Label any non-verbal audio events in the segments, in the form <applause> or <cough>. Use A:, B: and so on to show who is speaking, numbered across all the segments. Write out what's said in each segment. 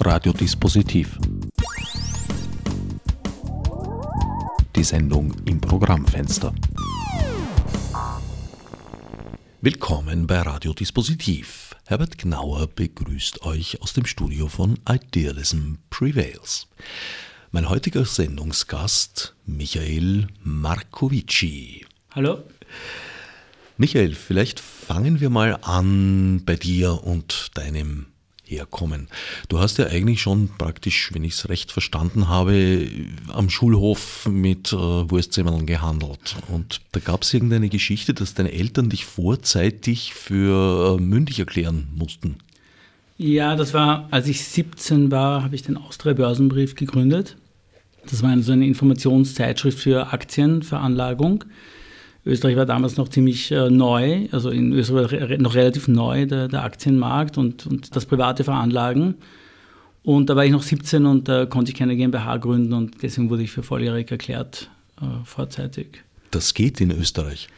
A: Radiodispositiv. Die Sendung im Programmfenster. Willkommen bei Radiodispositiv. Herbert Gnauer begrüßt euch aus dem Studio von Idealism Prevails. Mein heutiger Sendungsgast Michael Markovici.
B: Hallo.
A: Michael, vielleicht fangen wir mal an bei dir und deinem Herkommen. Du hast ja eigentlich schon praktisch, wenn ich es recht verstanden habe, am Schulhof mit äh, Wurstzimmeln gehandelt. Und da gab es irgendeine Geschichte, dass deine Eltern dich vorzeitig für äh, mündig erklären mussten.
B: Ja, das war, als ich 17 war, habe ich den Austria Börsenbrief gegründet. Das war so eine Informationszeitschrift für Aktienveranlagung. Österreich war damals noch ziemlich äh, neu, also in Österreich war noch relativ neu der, der Aktienmarkt und, und, das private Veranlagen. Und da war ich noch 17 und da konnte ich keine GmbH gründen und deswegen wurde ich für volljährig erklärt äh, vorzeitig.
A: Das geht in Österreich.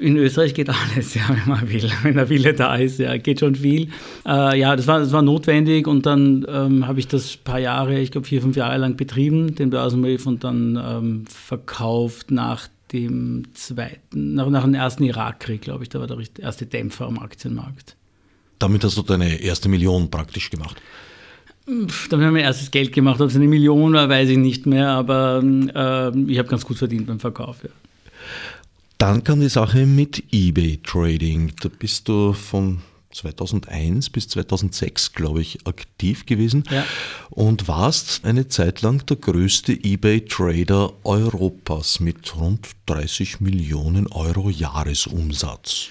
B: In Österreich geht alles, <laughs> ja, wenn man will. Wenn der Wille da ist, ja, geht schon viel. Äh, ja, das war, das war notwendig und dann ähm, habe ich das ein paar Jahre, ich glaube vier, fünf Jahre lang betrieben, den Börsenbrief und dann ähm, verkauft nach dem zweiten, nach, nach dem ersten Irakkrieg, glaube ich, da war der erste Dämpfer am Aktienmarkt.
A: Damit hast du deine erste Million praktisch gemacht.
B: Damit habe ich mein erstes Geld gemacht. Ob es eine Million war, weiß ich nicht mehr, aber äh, ich habe ganz gut verdient beim Verkauf. Ja.
A: Dann kam die Sache mit eBay Trading. Da bist du von 2001 bis 2006, glaube ich, aktiv gewesen ja. und warst eine Zeit lang der größte eBay-Trader Europas mit rund 30 Millionen Euro Jahresumsatz.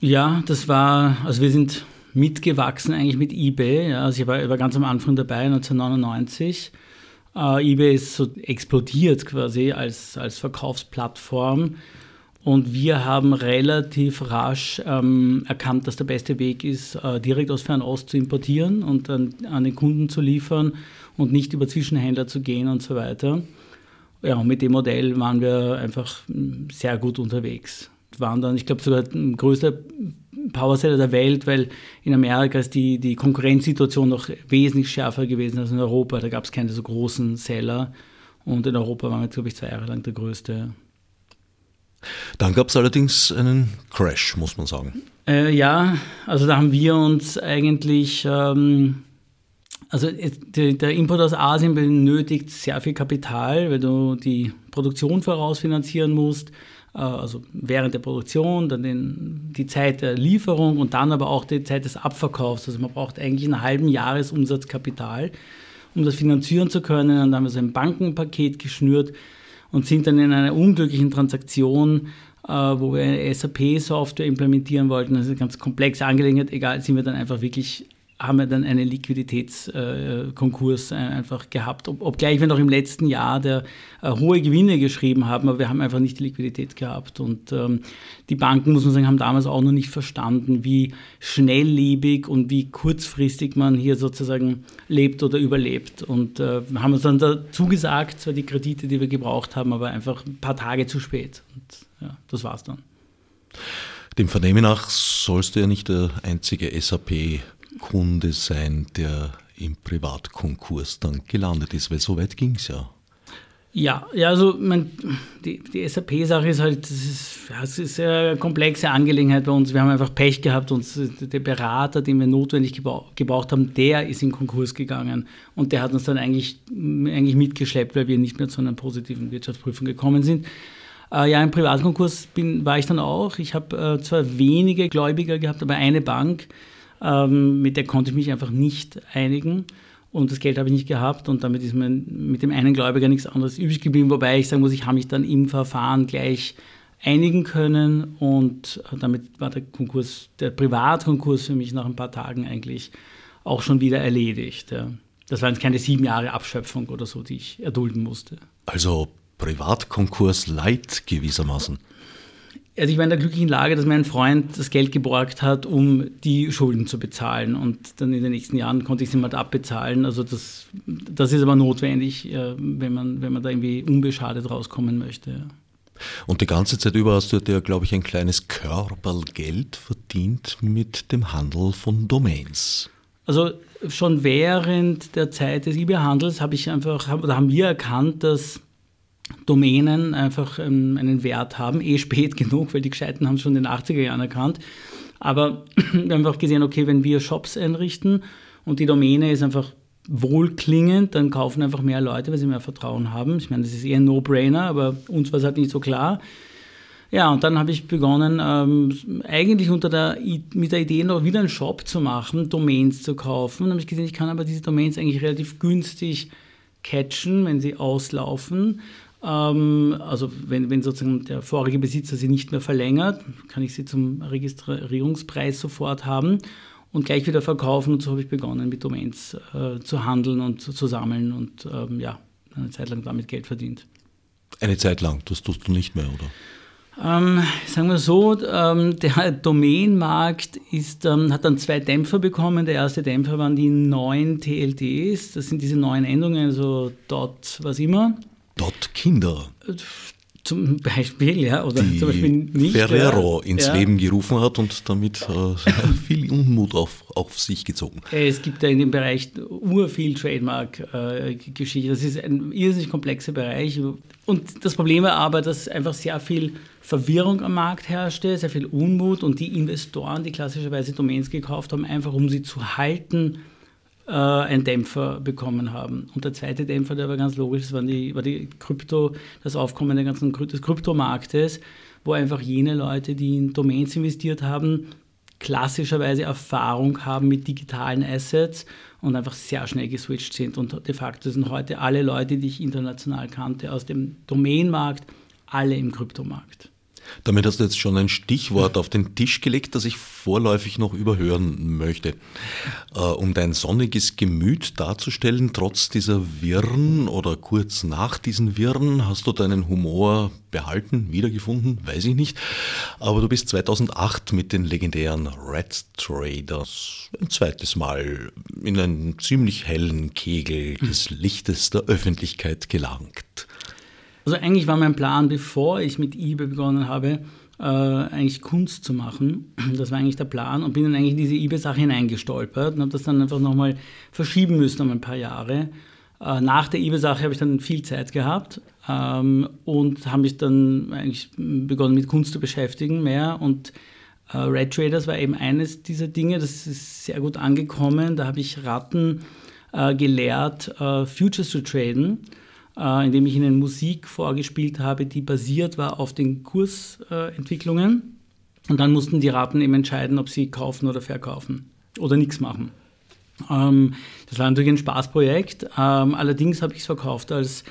B: Ja, das war, also wir sind mitgewachsen eigentlich mit eBay. Ja, also ich war, ich war ganz am Anfang dabei, 1999. Uh, eBay ist so explodiert quasi als, als Verkaufsplattform. Und wir haben relativ rasch ähm, erkannt, dass der beste Weg ist, äh, direkt aus Fernost zu importieren und dann an den Kunden zu liefern und nicht über Zwischenhändler zu gehen und so weiter. Ja, und mit dem Modell waren wir einfach hm, sehr gut unterwegs. Waren dann, ich glaube, sogar der größte Powerseller der Welt, weil in Amerika ist die, die Konkurrenzsituation noch wesentlich schärfer gewesen als in Europa. Da gab es keine so großen Seller. Und in Europa waren wir, glaube ich, zwei Jahre lang der größte
A: dann gab es allerdings einen Crash, muss man sagen.
B: Äh, ja, also da haben wir uns eigentlich, ähm, also der Import aus Asien benötigt sehr viel Kapital, weil du die Produktion vorausfinanzieren musst, äh, also während der Produktion, dann den, die Zeit der Lieferung und dann aber auch die Zeit des Abverkaufs. Also man braucht eigentlich einen halben Jahresumsatzkapital, um das finanzieren zu können. Und dann haben wir so ein Bankenpaket geschnürt und sind dann in einer unglücklichen Transaktion, äh, wo wir eine SAP-Software implementieren wollten. Das ist eine ganz komplexe Angelegenheit. Egal, sind wir dann einfach wirklich haben wir dann einen Liquiditätskonkurs äh, einfach gehabt, Ob, obgleich wir noch im letzten Jahr der äh, hohe Gewinne geschrieben haben, aber wir haben einfach nicht die Liquidität gehabt. Und ähm, die Banken, muss man sagen, haben damals auch noch nicht verstanden, wie schnelllebig und wie kurzfristig man hier sozusagen lebt oder überlebt. Und äh, haben uns dann dazu gesagt, zwar die Kredite, die wir gebraucht haben, aber einfach ein paar Tage zu spät. Und ja, das war's dann.
A: Dem Vernehmen nach sollst du ja nicht der einzige SAP Kunde sein, der im Privatkonkurs dann gelandet ist, weil so weit ging es ja.
B: Ja, ja, also man, die, die SAP-Sache ist halt, das ist, ja, es ist eine komplexe Angelegenheit bei uns. Wir haben einfach Pech gehabt und der Berater, den wir notwendig gebraucht haben, der ist in Konkurs gegangen und der hat uns dann eigentlich, eigentlich mitgeschleppt, weil wir nicht mehr zu einer positiven Wirtschaftsprüfung gekommen sind. Äh, ja, im Privatkonkurs bin, war ich dann auch. Ich habe äh, zwar wenige Gläubiger gehabt, aber eine Bank, ähm, mit der konnte ich mich einfach nicht einigen. Und das Geld habe ich nicht gehabt und damit ist mir mit dem einen Gläubiger nichts anderes übrig geblieben. Wobei ich sagen muss, ich habe mich dann im Verfahren gleich einigen können und damit war der Konkurs, der Privatkonkurs für mich nach ein paar Tagen eigentlich auch schon wieder erledigt. Das waren keine sieben Jahre Abschöpfung oder so, die ich erdulden musste.
A: Also Privatkonkurs light gewissermaßen.
B: Also ich war in der glücklichen Lage, dass mein Freund das Geld geborgt hat, um die Schulden zu bezahlen. Und dann in den nächsten Jahren konnte ich sie mal abbezahlen. Also das, das ist aber notwendig, wenn man, wenn man da irgendwie unbeschadet rauskommen möchte.
A: Und die ganze Zeit über hast du dir, glaube ich, ein kleines Körperl Geld verdient mit dem Handel von Domains.
B: Also schon während der Zeit des eBay-Handels habe ich einfach, oder haben wir erkannt, dass Domänen einfach ähm, einen Wert haben, eh spät <laughs> genug, weil die Gescheiten haben es schon in den 80er Jahren erkannt. Aber <clears throat> wir haben einfach gesehen, okay, wenn wir Shops einrichten und die Domäne ist einfach wohlklingend, dann kaufen einfach mehr Leute, weil sie mehr Vertrauen haben. Ich meine, das ist eher ein No-Brainer, aber uns war es halt nicht so klar. Ja, und dann habe ich begonnen, ähm, eigentlich unter der, mit der Idee noch wieder einen Shop zu machen, Domains zu kaufen. Dann habe ich gesehen, ich kann aber diese Domains eigentlich relativ günstig catchen, wenn sie auslaufen. Ähm, also wenn, wenn sozusagen der vorige Besitzer sie nicht mehr verlängert, kann ich sie zum Registrierungspreis sofort haben und gleich wieder verkaufen. Und so habe ich begonnen, mit Domains äh, zu handeln und zu, zu sammeln und ähm, ja, eine Zeit lang damit Geld verdient.
A: Eine Zeit lang, das tust du nicht mehr, oder?
B: Ähm, sagen wir so, ähm, der Domainmarkt ist, ähm, hat dann zwei Dämpfer bekommen. Der erste Dämpfer waren die neuen TLDs, das sind diese neuen Endungen, also Dot, was immer.
A: Dot Kinder.
B: Zum Beispiel, ja, oder
A: die
B: zum Beispiel
A: nicht. Ferrero ja. ins ja. Leben gerufen hat und damit äh, viel Unmut auf, auf sich gezogen.
B: Es gibt ja in dem Bereich urviel Trademark-Geschichte. Äh, das ist ein irrsinnig komplexer Bereich. Und das Problem war aber, dass einfach sehr viel Verwirrung am Markt herrschte, sehr viel Unmut und die Investoren, die klassischerweise Domains gekauft haben, einfach um sie zu halten, äh, einen Dämpfer bekommen haben. Und der zweite Dämpfer, der war ganz logisch, das war die, war die Krypto, das Aufkommen der ganzen, des Kryptomarktes, wo einfach jene Leute, die in Domains investiert haben, klassischerweise Erfahrung haben mit digitalen Assets und einfach sehr schnell geswitcht sind. Und de facto sind heute alle Leute, die ich international kannte, aus dem Domainmarkt, alle im Kryptomarkt.
A: Damit hast du jetzt schon ein Stichwort auf den Tisch gelegt, das ich vorläufig noch überhören möchte. Äh, um dein sonniges Gemüt darzustellen, trotz dieser Wirren oder kurz nach diesen Wirren, hast du deinen Humor behalten, wiedergefunden, weiß ich nicht. Aber du bist 2008 mit den legendären Red Traders ein zweites Mal in einen ziemlich hellen Kegel des Lichtes der Öffentlichkeit gelangt.
B: Also eigentlich war mein Plan, bevor ich mit eBay begonnen habe, äh, eigentlich Kunst zu machen. Das war eigentlich der Plan und bin dann eigentlich in diese eBay-Sache hineingestolpert und habe das dann einfach nochmal verschieben müssen um ein paar Jahre. Äh, nach der eBay-Sache habe ich dann viel Zeit gehabt ähm, und habe mich dann eigentlich begonnen mit Kunst zu beschäftigen mehr und äh, Red Traders war eben eines dieser Dinge, das ist sehr gut angekommen. Da habe ich Ratten äh, gelehrt, äh, Futures zu traden äh, indem ich ihnen Musik vorgespielt habe, die basiert war auf den Kursentwicklungen. und dann mussten die Raten eben entscheiden, ob sie kaufen oder verkaufen oder nichts machen. das war natürlich ein Spaßprojekt. allerdings habe ich es verkauft als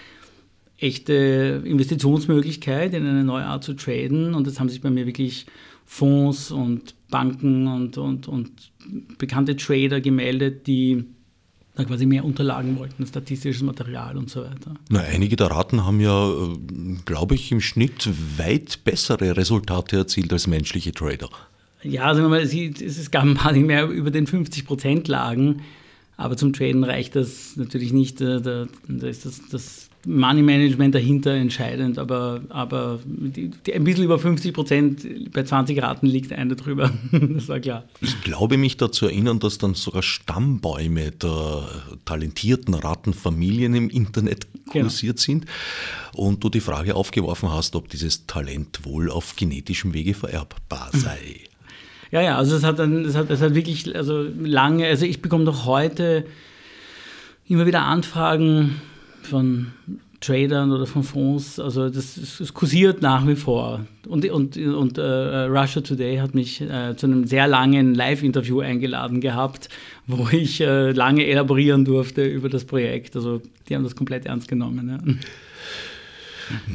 B: echte Investitionsmöglichkeit in eine neue Art zu traden. Und das haben sich bei mir wirklich Fonds und Banken und, und, und bekannte Trader gemeldet, die da quasi mehr Unterlagen wollten, statistisches Material und so weiter.
A: Na, einige der Raten haben ja, äh, glaube ich, im Schnitt weit bessere Resultate erzielt als menschliche Trader.
B: Ja, sagen wir mal, es, gab ein paar, die mehr über den 50 Prozent lagen, aber zum Traden reicht das natürlich nicht. Da, da ist das, das Money Management dahinter entscheidend, aber, aber die, die ein bisschen über 50 Prozent bei 20 Raten liegt einer drüber. <laughs> das war klar.
A: Ich glaube mich dazu erinnern, dass dann sogar Stammbäume der talentierten Rattenfamilien im Internet genau. kursiert genau. sind und du die Frage aufgeworfen hast, ob dieses Talent wohl auf genetischem Wege vererbbar sei.
B: Ja, ja, also es hat, dann, es hat, es hat wirklich also lange, also ich bekomme doch heute immer wieder Anfragen von Tradern oder von Fonds, also das, das kursiert nach wie vor. Und, und, und äh, Russia Today hat mich äh, zu einem sehr langen Live-Interview eingeladen gehabt, wo ich äh, lange elaborieren durfte über das Projekt. Also die haben das komplett ernst genommen. Ja.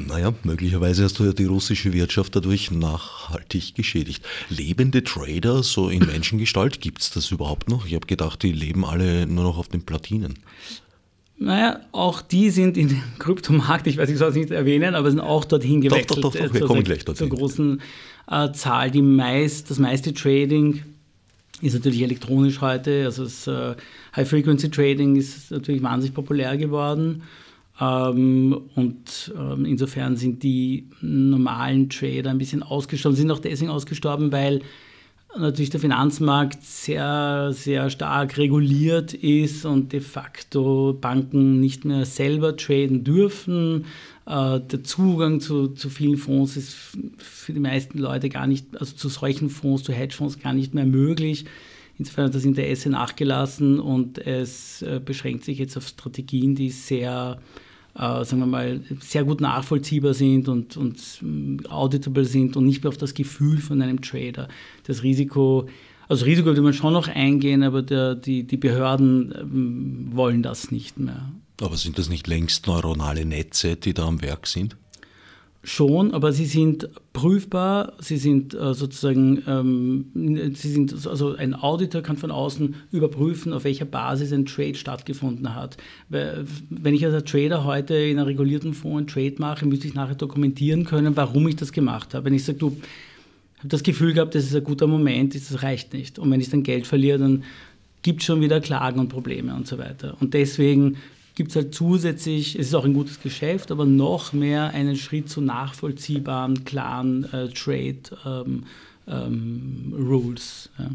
A: Naja, möglicherweise hast du ja die russische Wirtschaft dadurch nachhaltig geschädigt. Lebende Trader, so in Menschengestalt, gibt es das überhaupt noch? Ich habe gedacht, die leben alle nur noch auf den Platinen.
B: Naja, auch die sind in den Kryptomarkt, ich weiß, ich soll es nicht erwähnen, aber sind auch dorthin gewechselt.
A: Doch, doch, doch, doch wir kommen gleich dorthin.
B: Zur großen äh, Zahl. Die meist, das meiste Trading ist natürlich elektronisch heute. Also das äh, High-Frequency-Trading ist natürlich wahnsinnig populär geworden. Ähm, und ähm, insofern sind die normalen Trader ein bisschen ausgestorben, sind auch deswegen ausgestorben, weil natürlich der Finanzmarkt sehr, sehr stark reguliert ist und de facto Banken nicht mehr selber traden dürfen. Äh, der Zugang zu, zu vielen Fonds ist für die meisten Leute gar nicht, also zu solchen Fonds, zu Hedgefonds gar nicht mehr möglich. Insofern hat das Interesse nachgelassen und es äh, beschränkt sich jetzt auf Strategien, die sehr äh, sagen wir mal, sehr gut nachvollziehbar sind und, und äh, auditable sind und nicht mehr auf das Gefühl von einem Trader. Das Risiko, also Risiko würde man schon noch eingehen, aber der, die, die Behörden ähm, wollen das nicht mehr.
A: Aber sind das nicht längst neuronale Netze, die da am Werk sind?
B: Schon, aber sie sind prüfbar, sie sind äh, sozusagen, ähm, sie sind, also ein Auditor kann von außen überprüfen, auf welcher Basis ein Trade stattgefunden hat. Wenn ich als Trader heute in einem regulierten Fonds einen Trade mache, müsste ich nachher dokumentieren können, warum ich das gemacht habe. Wenn ich sage, du, habe das Gefühl gehabt, das ist ein guter Moment, das reicht nicht. Und wenn ich dann Geld verliere, dann gibt es schon wieder Klagen und Probleme und so weiter. Und deswegen gibt es halt zusätzlich, es ist auch ein gutes Geschäft, aber noch mehr einen Schritt zu nachvollziehbaren, klaren äh, Trade ähm, ähm, Rules. Ja.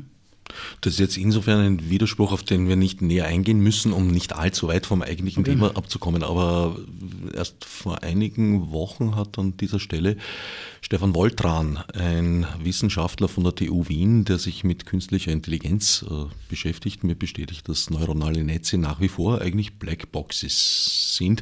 A: Das ist jetzt insofern ein Widerspruch, auf den wir nicht näher eingehen müssen, um nicht allzu weit vom eigentlichen okay. Thema abzukommen. Aber erst vor einigen Wochen hat an dieser Stelle Stefan Woltran, ein Wissenschaftler von der TU Wien, der sich mit künstlicher Intelligenz äh, beschäftigt, mir bestätigt, dass neuronale Netze nach wie vor eigentlich Blackboxes sind,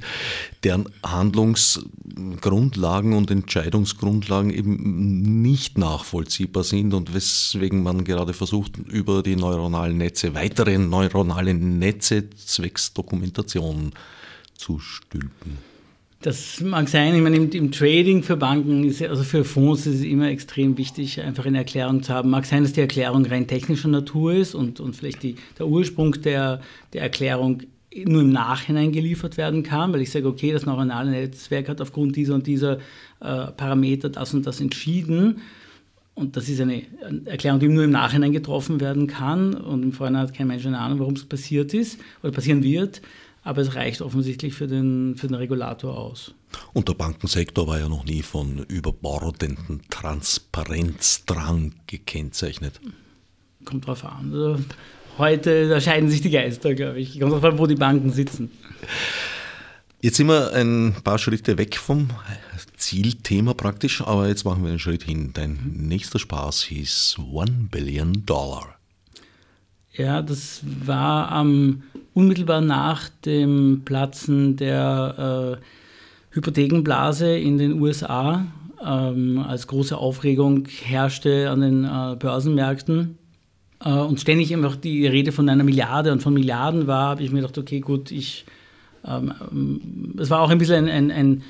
A: deren Handlungsgrundlagen und Entscheidungsgrundlagen eben nicht nachvollziehbar sind und weswegen man gerade versucht, über die neuronalen Netze weitere neuronale Netze zwecks Dokumentation zu stülpen.
B: Das mag sein, ich meine, im, Trading für Banken, ist, also für Fonds ist es immer extrem wichtig, einfach eine Erklärung zu haben. Mag sein, dass die Erklärung rein technischer Natur ist und, und vielleicht die, der Ursprung der, der Erklärung nur im Nachhinein geliefert werden kann, weil ich sage, okay, das neuronale Netzwerk hat aufgrund dieser und dieser äh, Parameter das und das entschieden. Und das ist eine Erklärung, die nur im Nachhinein getroffen werden kann. Und im Vorhinein hat kein Mensch eine Ahnung, warum es passiert ist oder passieren wird. Aber es reicht offensichtlich für den, für den Regulator aus.
A: Und der Bankensektor war ja noch nie von überbordenden Transparenzdrang gekennzeichnet.
B: Kommt drauf an. Also heute da scheiden sich die Geister, glaube ich. Kommt drauf an, wo die Banken sitzen.
A: Jetzt sind wir ein paar Schritte weg vom Zielthema praktisch, aber jetzt machen wir einen Schritt hin. Dein nächster Spaß hieß One Billion Dollar.
B: Ja, das war ähm, unmittelbar nach dem Platzen der äh, Hypothekenblase in den USA, ähm, als große Aufregung herrschte an den äh, Börsenmärkten. Äh, und ständig immer die Rede von einer Milliarde und von Milliarden war, habe ich mir gedacht, okay, gut, ich ähm, ähm, es war auch ein bisschen ein, ein, ein,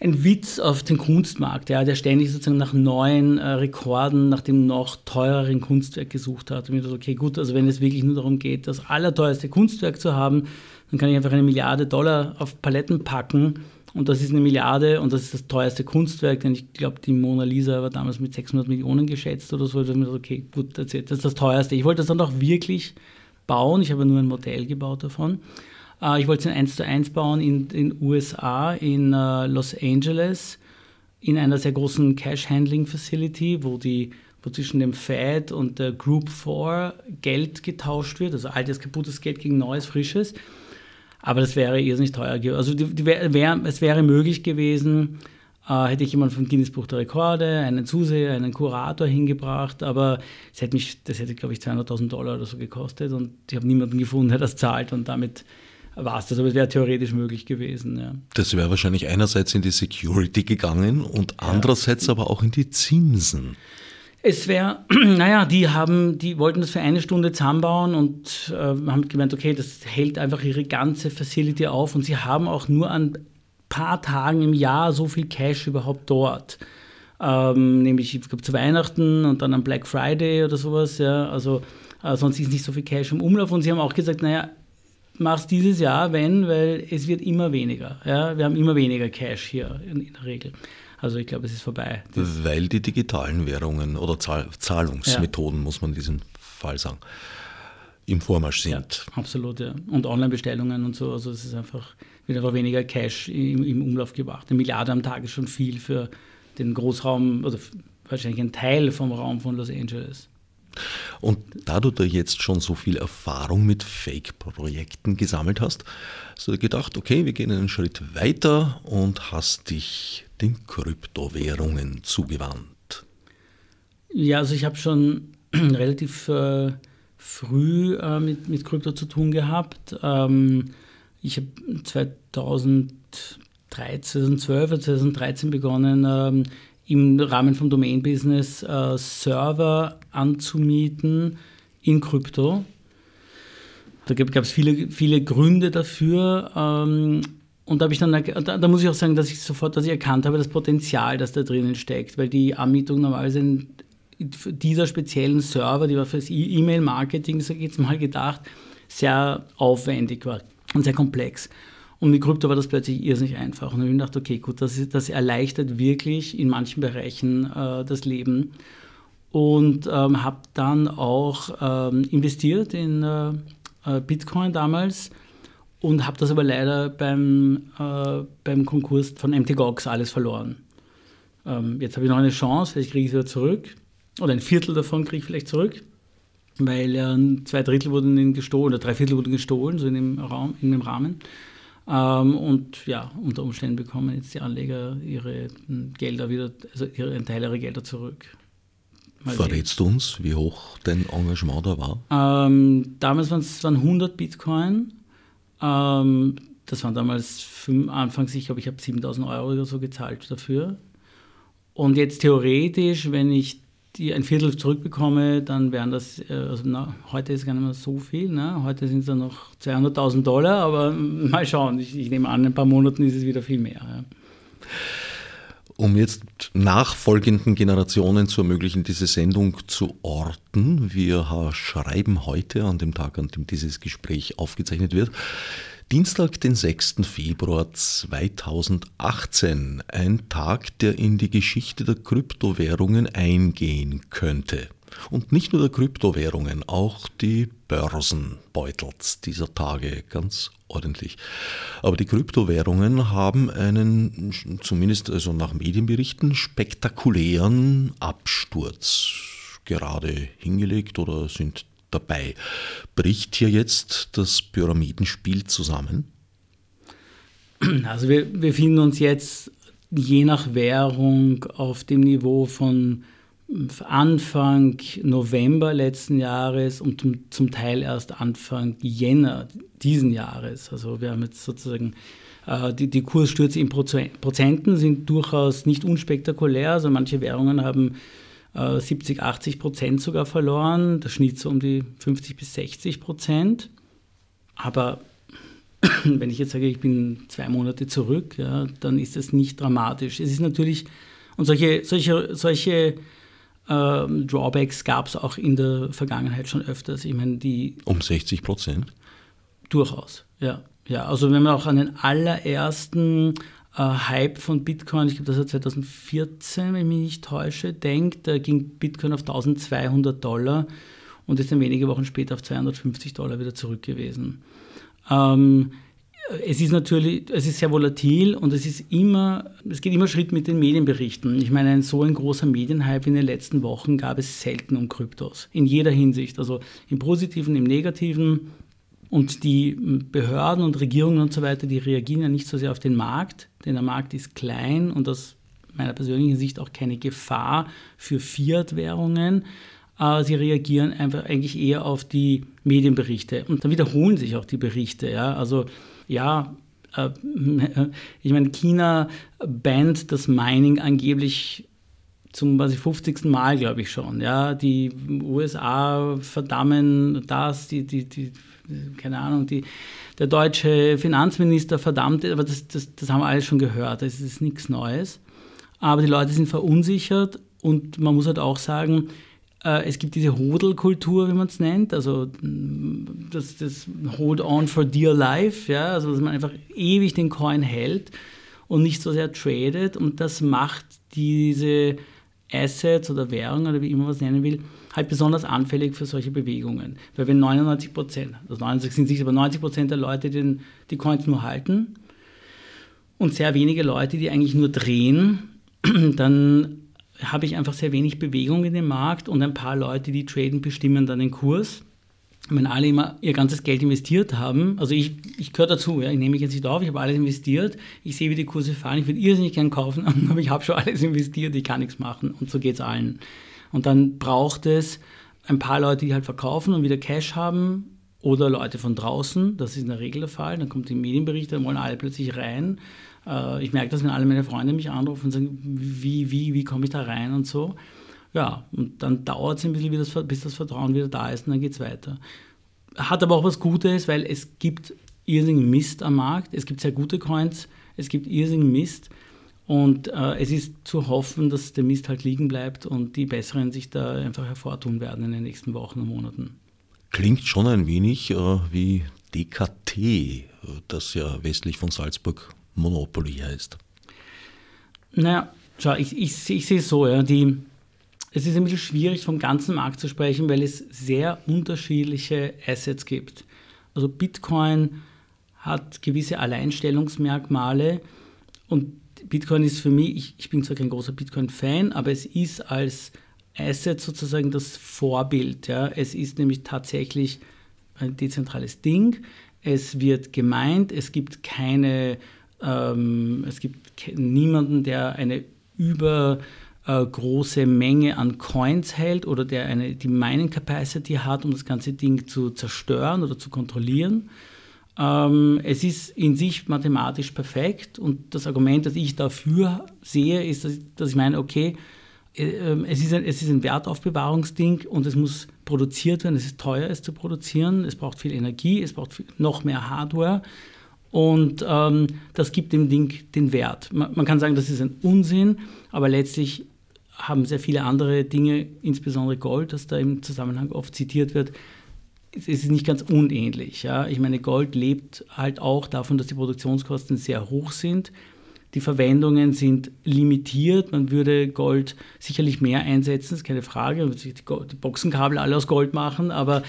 B: ein, Witz auf den Kunstmarkt, ja, der ständig sozusagen nach neuen äh, Rekorden, nach dem noch teureren Kunstwerk gesucht hat. Und ich dachte, okay, gut, also wenn es wirklich nur darum geht, das allerteuerste Kunstwerk zu haben, dann kann ich einfach eine Milliarde Dollar auf Paletten packen und das ist eine Milliarde und das ist das teuerste Kunstwerk, denn ich glaube, die Mona Lisa war damals mit 600 Millionen geschätzt oder so. Ich dachte, okay, gut, das ist das teuerste. Ich wollte das dann auch wirklich bauen. Ich habe nur ein Modell gebaut davon. Äh, ich wollte es in 1 zu 1 bauen in den USA, in äh, Los Angeles, in einer sehr großen Cash-Handling-Facility, wo die wo zwischen dem Fed und der Group 4 Geld getauscht wird, also altes, kaputtes Geld gegen neues, frisches. Aber das wäre irrsinnig teuer gewesen. Also die, die wär, es wäre möglich gewesen, äh, hätte ich jemanden vom Guinness Buch der Rekorde, einen Zuseher, einen Kurator hingebracht, aber es hätte mich, das hätte, glaube ich, 200.000 Dollar oder so gekostet und ich habe niemanden gefunden, der das zahlt und damit war es das, aber es wäre theoretisch möglich gewesen. Ja.
A: Das wäre wahrscheinlich einerseits in die Security gegangen und andererseits ja. aber auch in die Zinsen.
B: Es wäre, <clears throat> naja, die haben, die wollten das für eine Stunde zusammenbauen und äh, haben gemeint, okay, das hält einfach ihre ganze Facility auf und sie haben auch nur an ein paar Tagen im Jahr so viel Cash überhaupt dort. Ähm, nämlich, ich glaube, zu Weihnachten und dann am Black Friday oder sowas, ja, also äh, sonst ist nicht so viel Cash im Umlauf und sie haben auch gesagt, naja, mach's dieses Jahr, wenn, weil es wird immer weniger. Ja? Wir haben immer weniger Cash hier in, in der Regel. Also ich glaube, es ist vorbei.
A: Das weil die digitalen Währungen oder Zahl Zahlungsmethoden, ja. muss man in diesem Fall sagen, im Vormarsch sind.
B: Ja, absolut, ja. Und Online-Bestellungen und so. Also es ist einfach, wird einfach weniger Cash im, im Umlauf gebracht. Eine Milliarde am Tag ist schon viel für den Großraum, also wahrscheinlich ein Teil vom Raum von Los Angeles.
A: Und da du da jetzt schon so viel Erfahrung mit Fake-Projekten gesammelt hast, hast du gedacht, okay, wir gehen einen Schritt weiter und hast dich den Kryptowährungen zugewandt.
B: Ja, also ich habe schon <clears throat> relativ äh, früh äh, mit, mit Krypto zu tun gehabt. Ähm, ich habe 2013, 2012 oder 2013 begonnen, ähm, im Rahmen vom Domain-Business äh, Server anzumieten in Krypto. Da gab es viele, viele Gründe dafür. Ähm, und da, ich dann, da, da, muss ich auch sagen, dass ich sofort dass ich erkannt habe, das Potenzial, das da drinnen steckt, weil die Anmietung normalerweise in dieser speziellen Server, die war für das E-Mail-Marketing, so jetzt mal gedacht, sehr aufwendig war und sehr komplex. Und mit Krypto war das plötzlich irrsinnig einfach. Und dann habe ich gedacht, okay, gut, das, das erleichtert wirklich in manchen Bereichen äh, das Leben. Und ähm, habe dann auch ähm, investiert in äh, äh Bitcoin damals und habe das aber leider beim, äh, beim Konkurs von MTGOX alles verloren. Ähm, jetzt habe ich noch eine Chance, vielleicht kriege ich es wieder zurück. Oder ein Viertel davon kriege ich vielleicht zurück, weil äh, zwei Drittel wurden gestohlen oder drei Viertel wurden gestohlen, so in dem, Raum, in dem Rahmen. Ähm, und ja, unter Umständen bekommen jetzt die Anleger ihre Gelder wieder, also ihre, einen Teil ihrer Gelder zurück.
A: Mal Verrätst du uns, wie hoch dein Engagement da war?
B: Ähm, damals waren es 100 Bitcoin. Ähm, das waren damals fünf, anfangs, ich glaube, ich habe 7000 Euro oder so gezahlt dafür. Und jetzt theoretisch, wenn ich die ein Viertel zurückbekomme, dann wären das, äh, also na, heute ist gar nicht mehr so viel, ne? heute sind es dann noch 200.000 Dollar, aber <laughs> mal schauen, ich, ich, nehme an, in ein paar Monaten ist es wieder viel mehr. Ja.
A: Um jetzt nachfolgenden Generationen zu ermöglichen, diese Sendung zu orten, wir schreiben heute an dem Tag, an dem dieses Gespräch aufgezeichnet wird, Dienstag, den 6. Februar 2018. Ein Tag, der in die Geschichte der Kryptowährungen eingehen könnte. Und nicht nur der Kryptowährungen, auch die Börsen beutelt dieser Tage ganz ordentlich. Aber die Kryptowährungen haben einen, zumindest also nach Medienberichten, spektakulären Absturz gerade hingelegt oder sind dabei. Bricht hier jetzt das Pyramidenspiel zusammen?
B: Also wir befinden uns jetzt je nach Währung auf dem Niveau von Anfang November letzten Jahres und zum Teil erst Anfang Jänner diesen Jahres. Also wir haben jetzt sozusagen äh, die, die Kursstürze in Prozenten sind durchaus nicht unspektakulär. Also manche Währungen haben 70, äh, 80 Prozent sogar verloren. Der Schnitt so um die 50 bis 60 Prozent. Aber <clears throat> wenn ich jetzt sage, ich bin zwei Monate zurück, ja, dann ist das nicht dramatisch. Es ist natürlich, und solche, solche, solche ähm, Drawbacks gab es auch in der Vergangenheit schon öfters. Ich meine, die.
A: Um 60 Prozent?
B: Durchaus, ja. Ja, also wenn man auch an den allerersten äh, Hype von Bitcoin, ich glaube, das war 2014, wenn ich mich nicht täusche, denkt, da ging Bitcoin auf 1200 Dollar und ist dann wenige Wochen später auf 250 Dollar wieder zurück gewesen. Ähm, es ist natürlich, es ist sehr volatil und es ist immer, es geht immer Schritt mit den Medienberichten. Ich meine, so ein großer Medienhype in den letzten Wochen gab es selten um Kryptos. In jeder Hinsicht. Also im Positiven, im Negativen. Und die Behörden und Regierungen und so weiter, die reagieren ja nicht so sehr auf den Markt, denn der Markt ist klein und aus meiner persönlichen Sicht auch keine Gefahr für Fiat-Währungen. Sie reagieren einfach eigentlich eher auf die Medienberichte. Und dann wiederholen sich auch die Berichte. Ja? Also ja, äh, <laughs> ich meine, China bannt das Mining angeblich zum was 50. Mal, glaube ich schon. Ja, die USA verdammen das, die, die, die keine Ahnung, die, der deutsche Finanzminister verdammt, aber das, das, das haben wir alles schon gehört, das ist nichts Neues. Aber die Leute sind verunsichert und man muss halt auch sagen, äh, es gibt diese Hodelkultur, wie man es nennt, also das, das Hold on for dear life, ja, also dass man einfach ewig den Coin hält und nicht so sehr tradet und das macht diese Assets oder Währungen oder wie immer man es nennen will, halt besonders anfällig für solche Bewegungen. Weil wenn 99 Prozent, also 99 sind sicher, aber 90 Prozent der Leute den, die Coins nur halten und sehr wenige Leute, die eigentlich nur drehen, <clears throat> dann habe ich einfach sehr wenig Bewegung in dem Markt und ein paar Leute, die traden, bestimmen dann den Kurs. Wenn alle immer ihr ganzes Geld investiert haben, also ich, ich gehöre dazu, ja, ich nehme mich jetzt nicht auf, ich habe alles investiert, ich sehe, wie die Kurse fallen, ich würde irrsinnig gern kaufen, <laughs> aber ich habe schon alles investiert, ich kann nichts machen und so geht es allen. Und dann braucht es ein paar Leute, die halt verkaufen und wieder Cash haben oder Leute von draußen, das ist in der Regel der Fall, dann kommt die Medienbericht, dann wollen alle plötzlich rein. Äh, ich merke das, wenn alle meine Freunde mich anrufen und sagen, wie, wie, wie komme ich da rein und so. Ja, und dann dauert es ein bisschen, das, bis das Vertrauen wieder da ist und dann geht es weiter. Hat aber auch was Gutes, weil es gibt irrsinnig Mist am Markt. Es gibt sehr gute Coins, es gibt irrsinnig Mist. Und äh, es ist zu hoffen, dass der Mist halt liegen bleibt und die Besseren sich da einfach hervortun werden in den nächsten Wochen und Monaten.
A: Klingt schon ein wenig äh, wie DKT, das ja westlich von Salzburg Monopoly heißt.
B: Naja, schau, ich, ich, ich sehe es so, ja, die, es ist ein bisschen schwierig vom ganzen Markt zu sprechen, weil es sehr unterschiedliche Assets gibt. Also Bitcoin hat gewisse Alleinstellungsmerkmale und Bitcoin ist für mich, ich, ich bin zwar kein großer Bitcoin-Fan, aber es ist als Asset sozusagen das Vorbild. Ja. Es ist nämlich tatsächlich ein dezentrales Ding. Es wird gemeint, es gibt keine, ähm, es gibt niemanden, der eine übergroße äh, Menge an Coins hält oder der eine, die Mining Capacity hat, um das ganze Ding zu zerstören oder zu kontrollieren. Ähm, es ist in sich mathematisch perfekt und das Argument, das ich dafür sehe, ist, dass ich, dass ich meine, okay, äh, ähm, es ist, ein, es ist ein Wertaufbewahrungsding und es muss produziert werden. Es ist teuer, es zu produzieren. Es braucht viel Energie, es braucht viel, noch mehr Hardware. Und ähm, das gibt dem Ding den Wert. Man, man, kann sagen, das ist ein Unsinn, aber letztlich haben sehr viele andere Dinge, insbesondere Gold, das da im Zusammenhang oft zitiert wird, es ist nicht ganz unähnlich. Ja? Ich meine, Gold lebt halt auch davon, dass die Produktionskosten sehr hoch sind die Verwendungen sind limitiert. Man würde Gold sicherlich mehr einsetzen, ist keine Frage. Man würde sich die Boxenkabel alle aus Gold machen, aber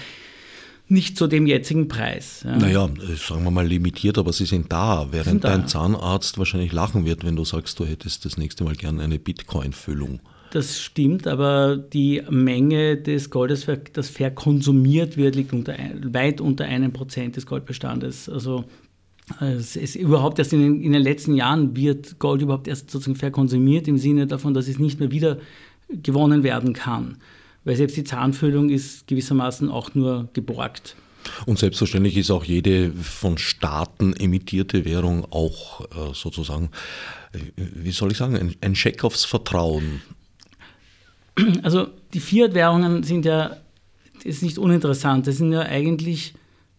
B: nicht zu dem jetzigen Preis.
A: Ja. Naja, sagen wir mal limitiert, aber sie sind da, während sind da. dein Zahnarzt wahrscheinlich lachen wird, wenn du sagst, du hättest das nächste Mal gerne eine Bitcoin-Füllung.
B: Das stimmt, aber die Menge des Goldes, das verkonsumiert wird, liegt unter, weit unter einem Prozent des Goldbestandes. Also es ist überhaupt erst in den, in den, letzten Jahren wird Gold überhaupt erst sozusagen verkonsumiert im Sinne davon, dass es nicht mehr wieder gewonnen werden kann. Weil selbst die Zahnfüllung ist gewissermaßen auch nur geborgt.
A: Und selbstverständlich ist auch jede von Staaten emittierte Währung auch äh, sozusagen, äh, wie soll ich sagen, ein, ein Check aufs Vertrauen. <clears throat>
B: Also die Fiat-Währungen sind ja, das ist nicht uninteressant, das sind ja eigentlich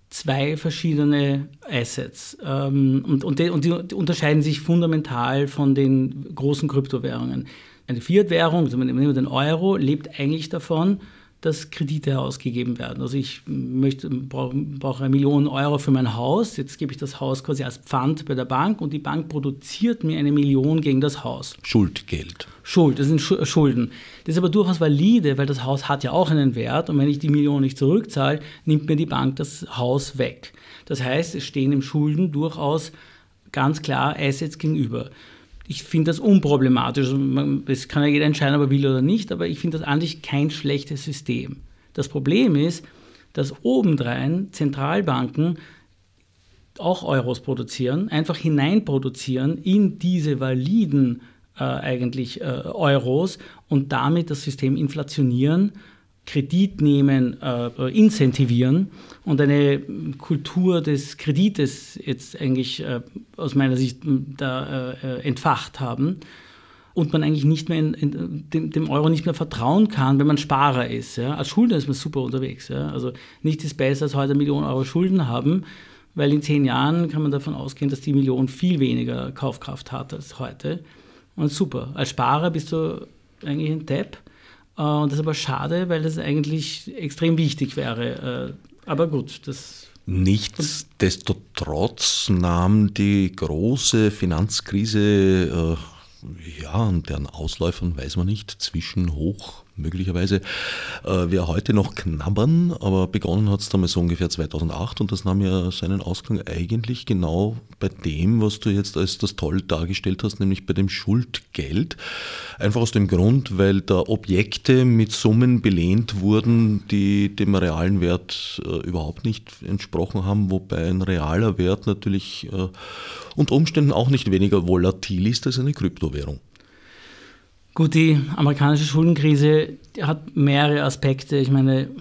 B: zwei verschiedene Assets ähm, und, und, die, und die unterscheiden sich fundamental von den großen Kryptowährungen. Eine Fiat-Währung, also nehmen wir den Euro, lebt eigentlich davon, dass Kredite ausgegeben werden. Also ich möchte, brauche, brauche eine Million Euro für mein Haus, jetzt gebe ich das Haus quasi als Pfand bei der Bank und die Bank produziert mir eine Million gegen das Haus.
A: Schuldgeld.
B: Schuld, das sind Schulden. Das ist aber durchaus valide, weil das Haus hat ja auch einen Wert und wenn ich die Million nicht zurückzahle, nimmt mir die Bank das Haus weg. Das heißt, es stehen im Schulden durchaus ganz klar Assets gegenüber ich finde das unproblematisch. Es kann ja jeder entscheiden, ob er will oder nicht, aber ich finde das eigentlich kein schlechtes System. Das Problem ist, dass obendrein Zentralbanken auch Euros produzieren, einfach hineinproduzieren in diese validen äh, eigentlich äh, Euros und damit das System inflationieren Kredit nehmen, äh, incentivieren und eine Kultur des Kredites jetzt eigentlich äh, aus meiner Sicht da äh, entfacht haben und man eigentlich nicht mehr in, in, dem, dem, Euro nicht mehr vertrauen kann, wenn man Sparer ist. Ja? Als Schuldner ist man super unterwegs. Ja? Also nichts ist besser als heute eine Million Euro Schulden haben, weil in zehn Jahren kann man davon ausgehen, dass die Million viel weniger Kaufkraft hat als heute. Und super. Als Sparer bist du eigentlich ein Depp äh, und das ist aber schade, weil das eigentlich extrem wichtig wäre. Äh, aber gut, das.
A: Nichtsdestotrotz nahm die große Finanzkrise, äh, ja, und deren Ausläufern weiß man nicht, zwischen hoch möglicherweise äh, wir heute noch knabbern, aber begonnen hat es damals so ungefähr 2008 und das nahm ja seinen Ausgang eigentlich genau bei dem, was du jetzt als das toll dargestellt hast, nämlich bei dem Schuldgeld. Einfach aus dem Grund, weil da Objekte mit Summen belehnt wurden, die dem realen Wert äh, überhaupt nicht entsprochen haben, wobei ein realer Wert natürlich äh, unter Umständen auch nicht weniger volatil ist als eine Kryptowährung.
B: Gut, die amerikanische Schuldenkrise hat mehrere Aspekte. Ich meine,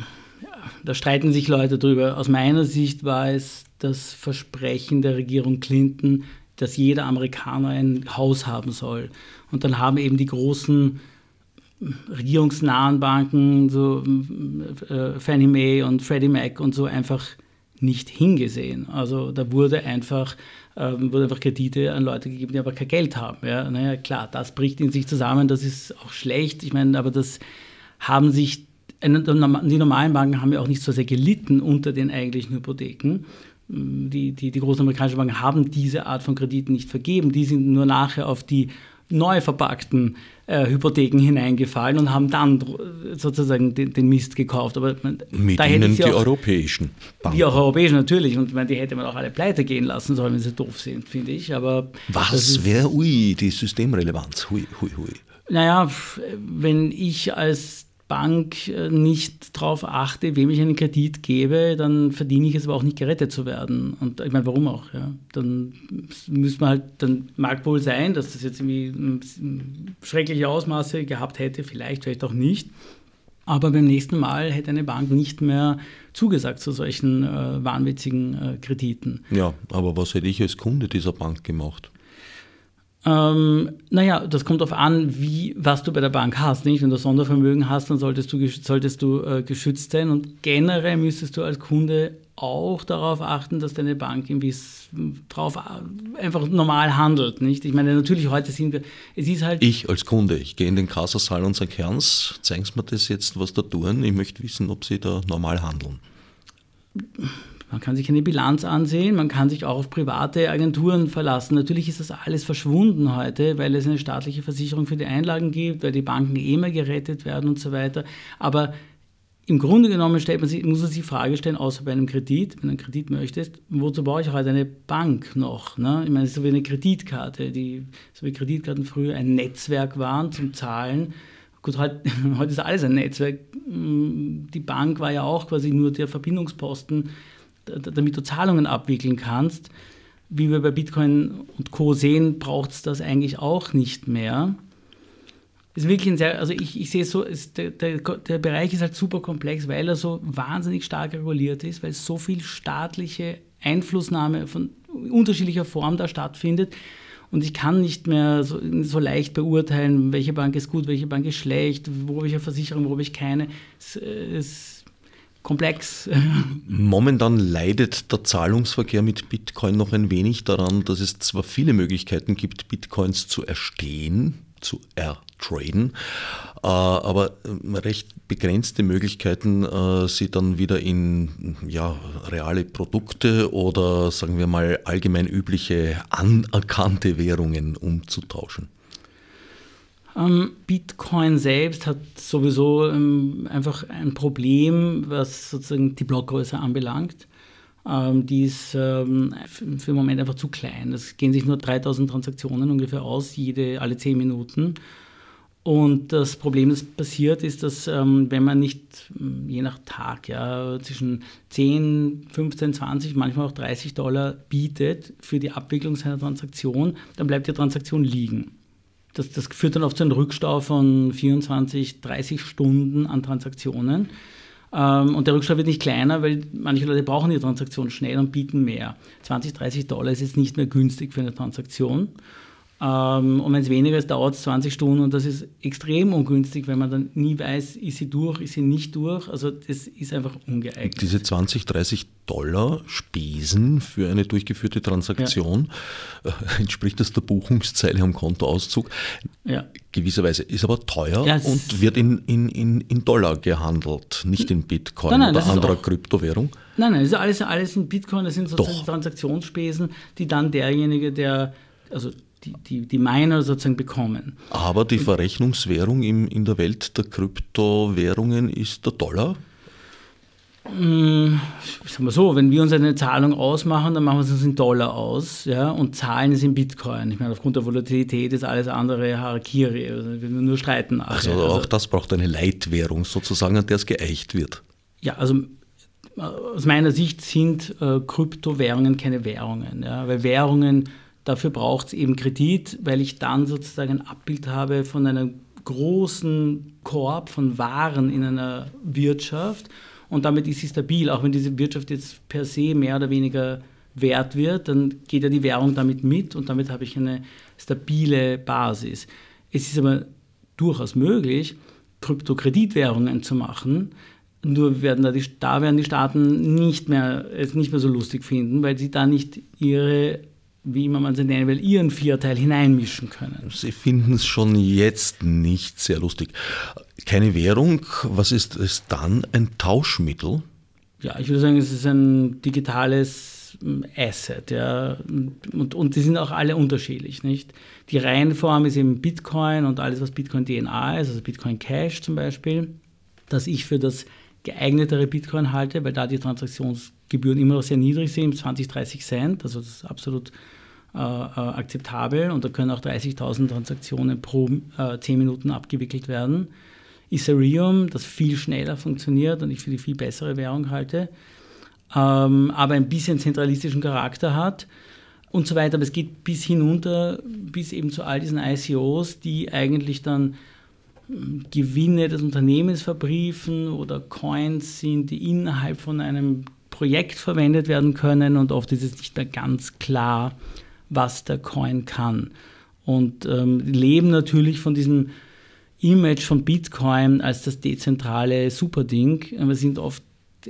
B: da streiten sich Leute drüber. Aus meiner Sicht war es das Versprechen der Regierung Clinton, dass jeder Amerikaner ein Haus haben soll. Und dann haben eben die großen regierungsnahen Banken, so äh, Fannie Mae und Freddie Mac und so einfach nicht hingesehen. Also da wurde einfach ähm, wurde einfach Kredite an Leute gegeben, die aber kein Geld haben. Ja, naja, klar, das bricht in sich zusammen, das ist auch schlecht. Ich meine, aber das haben sich, die normalen Banken haben ja auch nicht so sehr gelitten unter den eigentlichen Hypotheken. Die, die, die großen amerikanischen Banken haben diese Art von Krediten nicht vergeben. Die sind nur nachher auf die neu verpackten äh, Hypotheken hineingefallen und haben dann sozusagen den, den Mist gekauft. Aber
A: Mit da ihnen die auch, europäischen
B: Banken. Die auch europäischen natürlich. Und meine, die hätte man auch alle pleite gehen lassen sollen, wenn sie doof sind, finde ich. Aber
A: Was wäre, ui, die Systemrelevanz? Hui, hui, hui.
B: Naja, wenn ich als Bank äh, nicht darauf achte, wem ich einen Kredit gebe, dann verdiene ich es aber auch nicht gerettet zu werden. Und ich meine, warum auch? Ja? Dann müssen wir halt, dann mag wohl sein, dass das jetzt irgendwie schreckliche Ausmaße gehabt hätte, vielleicht, vielleicht auch nicht. Aber beim nächsten Mal hätte eine Bank nicht mehr zugesagt zu solchen äh, wahnwitzigen äh, Krediten.
A: Ja, aber was hätte ich als Kunde dieser Bank gemacht?
B: Ähm, naja, das kommt darauf an, wie, was du bei der Bank hast. Nicht? Wenn du Sondervermögen hast, dann solltest du, solltest du äh, geschützt sein. Und generell müsstest du als Kunde auch darauf achten, dass deine Bank irgendwie drauf äh, einfach normal handelt. Nicht? Ich meine, natürlich heute sind wir, es ist halt...
A: Ich als Kunde, ich gehe in den Kassasaal und sage, Herrns, zeigen mir das jetzt, was da tun. Ich möchte wissen, ob Sie da normal handeln.
B: Man kann sich eine Bilanz ansehen, man kann sich auch auf private Agenturen verlassen. Natürlich ist das alles verschwunden heute, weil es eine staatliche Versicherung für die Einlagen gibt, weil die Banken eh mehr gerettet werden und so weiter. Aber im Grunde genommen stellt man sich, muss man sich die Frage stellen, außer bei einem Kredit, wenn du einen Kredit möchtest, wozu brauche ich heute eine Bank noch? Ne? Ich meine, es ist so wie eine Kreditkarte, die, so wie Kreditkarten früher ein Netzwerk waren zum Zahlen. Gut, heute, <laughs> heute ist alles ein Netzwerk. Die Bank war ja auch quasi nur der Verbindungsposten damit du Zahlungen abwickeln kannst. Wie wir bei Bitcoin und Co. sehen, braucht es das eigentlich auch nicht mehr. Ist wirklich ein sehr, also ich, ich sehe so, ist der, der, der Bereich ist halt super komplex, weil er so wahnsinnig stark reguliert ist, weil so viel staatliche Einflussnahme von unterschiedlicher Form da stattfindet. Und ich kann nicht mehr so, so, leicht beurteilen, welche Bank ist gut, welche Bank ist schlecht, wo habe ich eine Versicherung, wo habe ich keine. Es, es komplex.
A: Momentan leidet der Zahlungsverkehr mit Bitcoin noch ein wenig daran, dass es zwar viele Möglichkeiten gibt, Bitcoins zu erstehen, zu ertraden, äh, aber äh, recht begrenzte Möglichkeiten, äh, sie dann wieder in ja, reale Produkte oder sagen wir mal allgemein übliche anerkannte Währungen umzutauschen.
B: Ähm, Bitcoin selbst hat sowieso ähm, einfach ein Problem, was sozusagen die Blockgröße anbelangt. Ähm, die ist für den Moment einfach zu klein. Es gehen sich nur 3000 Transaktionen ungefähr aus, jede, alle 10 Minuten. Und das Problem, das passiert, ist, dass wenn man nicht je nach Tag ja, zwischen 10, 15, 20, manchmal auch 30 Dollar bietet für die Abwicklung seiner Transaktion, dann bleibt die Transaktion liegen das, das führt dann oft zu einem Rückstau von 24, 30 Stunden an Transaktionen. Ähm, und der Rückstau wird nicht kleiner, weil manche Leute brauchen die Transaktion schnell und bieten mehr. 20, 30 Dollar ist jetzt nicht mehr günstig für eine Transaktion. Ähm, und wenn es weniger ist, dauert es 20 Stunden und das ist extrem ungünstig, wenn man dann nie weiß, ist sie durch, ist sie nicht durch. Also das ist einfach ungeeignet.
A: Diese 20, 30 Dollar Spesen für eine durchgeführte Transaktion ja. äh, <laughs> entspricht das der Buchungszeile am Kontoauszug. Ja. Gewisserweise ist aber teuer ja, und wird in, in, in, in Dollar gehandelt, nicht in Bitcoin nein, nein, oder anderer Kryptowährung.
B: Nein, nein, das ist alles, alles in Bitcoin, das sind sozusagen Doch. Transaktionsspesen, die dann derjenige, der, also die, die, die Miner sozusagen bekommen.
A: Aber die Verrechnungswährung im, in der Welt der Kryptowährungen ist der Dollar?
B: Hm, sagen wir so, wenn wir uns eine Zahlung ausmachen, dann machen wir es uns in Dollar aus ja, und zahlen es in Bitcoin. Ich meine, aufgrund der Volatilität ist alles andere Harakiri. Also wir nur streiten.
A: Also, also auch das braucht eine Leitwährung sozusagen, an der es geeicht wird.
B: Ja, also aus meiner Sicht sind äh, Kryptowährungen keine Währungen. Ja, weil Währungen, dafür braucht es eben Kredit, weil ich dann sozusagen ein Abbild habe von einem großen Korb von Waren in einer Wirtschaft und damit ist sie stabil. Auch wenn diese Wirtschaft jetzt per se mehr oder weniger wert wird, dann geht ja die Währung damit mit und damit habe ich eine stabile Basis. Es ist aber durchaus möglich, Kryptokreditwährungen zu machen. Nur werden da, die, da werden die Staaten nicht mehr, es nicht mehr so lustig finden, weil sie da nicht ihre wie immer man sie nennen will, ihren Vierteil hineinmischen können.
A: Sie finden es schon jetzt nicht sehr lustig. Keine Währung, was ist es dann? Ein Tauschmittel?
B: Ja, ich würde sagen, es ist ein digitales hm, Asset, ja. Und, und die sind auch alle unterschiedlich, nicht? Die Reihenform ist eben Bitcoin und alles, was Bitcoin DNA ist, also Bitcoin Cash zum Beispiel, dass ich für das geeignetere Bitcoin halte, weil da die Transaktionsgebühren immer noch sehr niedrig sind, 20, 30 Cent, also das ist absolut äh, äh, akzeptabel und da können auch 30.000 Transaktionen pro äh, 10 Minuten abgewickelt werden. Ethereum, das viel schneller funktioniert und ich für die viel bessere Währung halte, ähm, aber ein bisschen zentralistischen Charakter hat und so weiter. Aber es geht bis hinunter, bis eben zu all diesen ICOs, die eigentlich dann hm, Gewinne des Unternehmens verbriefen oder Coins sind, die innerhalb von einem Projekt verwendet werden können und oft ist es nicht mehr ganz klar, was der Coin kann. Und ähm, leben natürlich von diesem Image von Bitcoin als das dezentrale Superding. Wir sind oft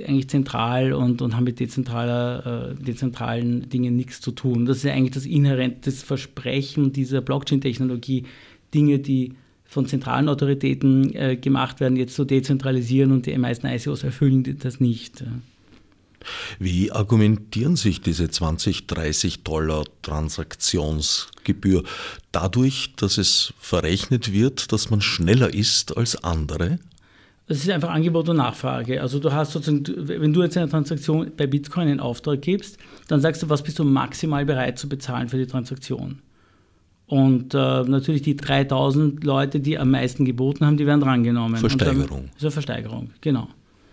B: eigentlich zentral und, und haben mit dezentraler, äh, dezentralen Dingen nichts zu tun. Das ist eigentlich das inhärente Versprechen dieser Blockchain-Technologie, Dinge, die von zentralen Autoritäten äh, gemacht werden, jetzt zu so dezentralisieren und die meisten ICOs erfüllen das nicht.
A: Wie argumentieren sich diese 20, 30 Dollar Transaktionsgebühr? Dadurch, dass es verrechnet wird, dass man schneller ist als andere?
B: Das ist einfach Angebot und Nachfrage. Also du hast sozusagen, wenn du jetzt eine Transaktion bei Bitcoin in Auftrag gibst, dann sagst du, was bist du maximal bereit zu bezahlen für die Transaktion? Und äh, natürlich die 3000 Leute, die am meisten geboten haben, die werden drangenommen.
A: Versteigerung.
B: Dann, so Versteigerung, genau.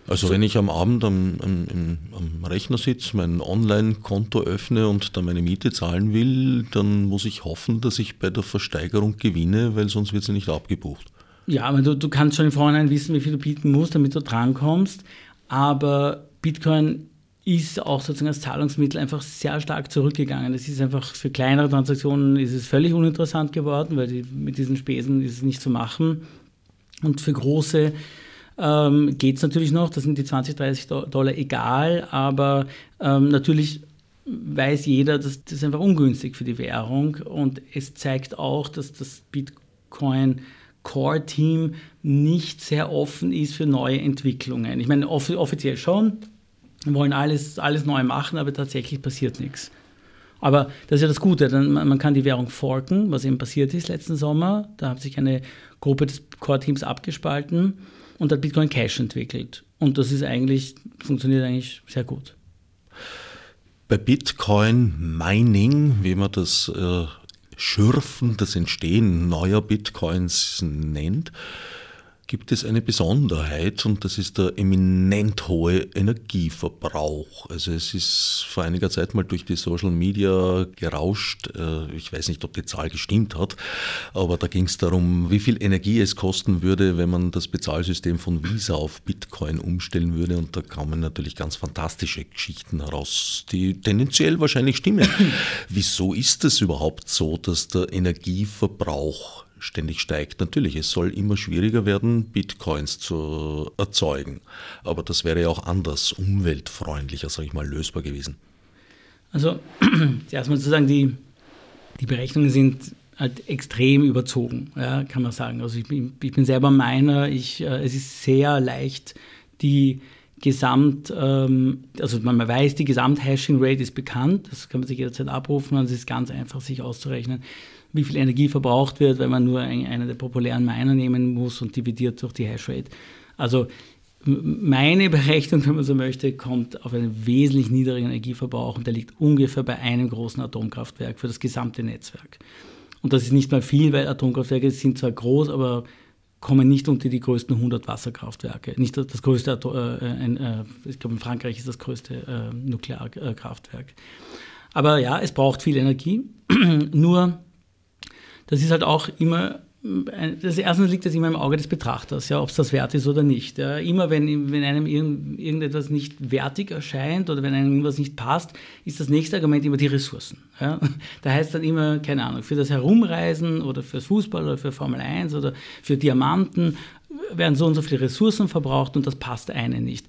A: Also wenn ich am Abend am, am, am Rechner sitze, mein Online-Konto öffne und da meine Miete zahlen will, dann muss ich hoffen, dass ich bei der Versteigerung gewinne, weil sonst wird sie nicht abgebucht.
B: Ja, aber du, du kannst schon im Vorhinein wissen, wie viel du bieten musst, damit du drankommst. Aber Bitcoin ist auch sozusagen als Zahlungsmittel einfach sehr stark zurückgegangen. Es ist einfach für kleinere Transaktionen ist es völlig uninteressant geworden, weil die, mit diesen Spesen ist es nicht zu machen. Und für große ähm, geht es natürlich noch, da sind die 20, 30 Dollar egal, aber ähm, natürlich weiß jeder, dass das einfach ungünstig für die Währung und es zeigt auch, dass das Bitcoin Core Team nicht sehr offen ist für neue Entwicklungen. Ich meine, off offiziell schon, wir wollen alles, alles neu machen, aber tatsächlich passiert nichts. Aber das ist ja das Gute, dann, man kann die Währung forken, was eben passiert ist letzten Sommer. Da hat sich eine Gruppe des Core-Teams abgespalten und hat Bitcoin Cash entwickelt. Und das ist eigentlich, funktioniert eigentlich sehr gut.
A: Bei Bitcoin Mining, wie man das äh, Schürfen, das Entstehen neuer Bitcoins nennt, gibt es eine Besonderheit und das ist der eminent hohe Energieverbrauch. Also es ist vor einiger Zeit mal durch die Social Media gerauscht. Äh, ich weiß nicht, ob die Zahl gestimmt hat, aber da ging es darum, wie viel Energie es kosten würde, wenn man das Bezahlsystem von Visa auf Bitcoin umstellen würde. Und da kamen natürlich ganz fantastische Geschichten heraus, die tendenziell wahrscheinlich stimmen. <laughs> Wieso ist es überhaupt so, dass der Energieverbrauch ständig steigt. Natürlich, es soll immer schwieriger werden, Bitcoins zu erzeugen. Aber das wäre ja auch anders, umweltfreundlicher, sage ich mal, lösbar gewesen.
B: Also, <clears throat> zuerst mal zu sagen, die, die Berechnungen sind halt extrem überzogen, ja, kann man sagen. Also ich bin, ich bin selber meiner, ich, äh, es ist sehr leicht, die Gesamt, ähm, also man weiß, die Gesamt-Hashing-Rate ist bekannt, das kann man sich jederzeit abrufen und es ist ganz einfach, sich auszurechnen, wie viel Energie verbraucht wird, wenn man nur einen der populären Miner nehmen muss und dividiert durch die Hashrate. Also meine Berechnung, wenn man so möchte, kommt auf einen wesentlich niedrigen Energieverbrauch und der liegt ungefähr bei einem großen Atomkraftwerk für das gesamte Netzwerk. Und das ist nicht mal viel, weil Atomkraftwerke sind zwar groß, aber kommen nicht unter die größten 100 Wasserkraftwerke. Nicht das größte, äh, äh, ich glaube in Frankreich ist das größte äh, Nuklearkraftwerk. Aber ja, es braucht viel Energie. <clears throat> Nur, das ist halt auch immer das erste liegt das immer im Auge des Betrachters, ja, ob es das wert ist oder nicht. Ja. Immer wenn, wenn einem irgendetwas nicht wertig erscheint oder wenn einem irgendwas nicht passt, ist das nächste Argument immer die Ressourcen. Ja. <laughs> Da heißt dann immer, keine Ahnung, für das Herumreisen oder fürs Fußball oder für Formel 1 oder für Diamanten werden so und so viele Ressourcen verbraucht und das passt einem nicht.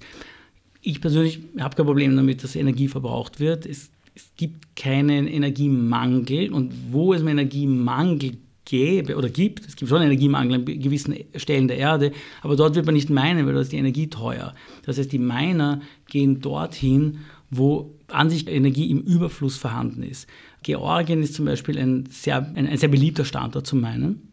B: Ich persönlich habe kein Problem damit, dass Energie verbraucht wird. Es, es gibt keinen Energiemangel und wo es Energiemangel gibt, gäbe oder gibt. Es gibt schon Energiemangel an gewissen Stellen der Erde, aber dort wird man nicht meinen, weil da ist die Energie teuer. Das heißt, die Miner gehen dorthin, wo an sich Energie im Überfluss vorhanden ist. Georgien ist zum Beispiel ein sehr, ein, ein sehr beliebter Standort zum Meinen.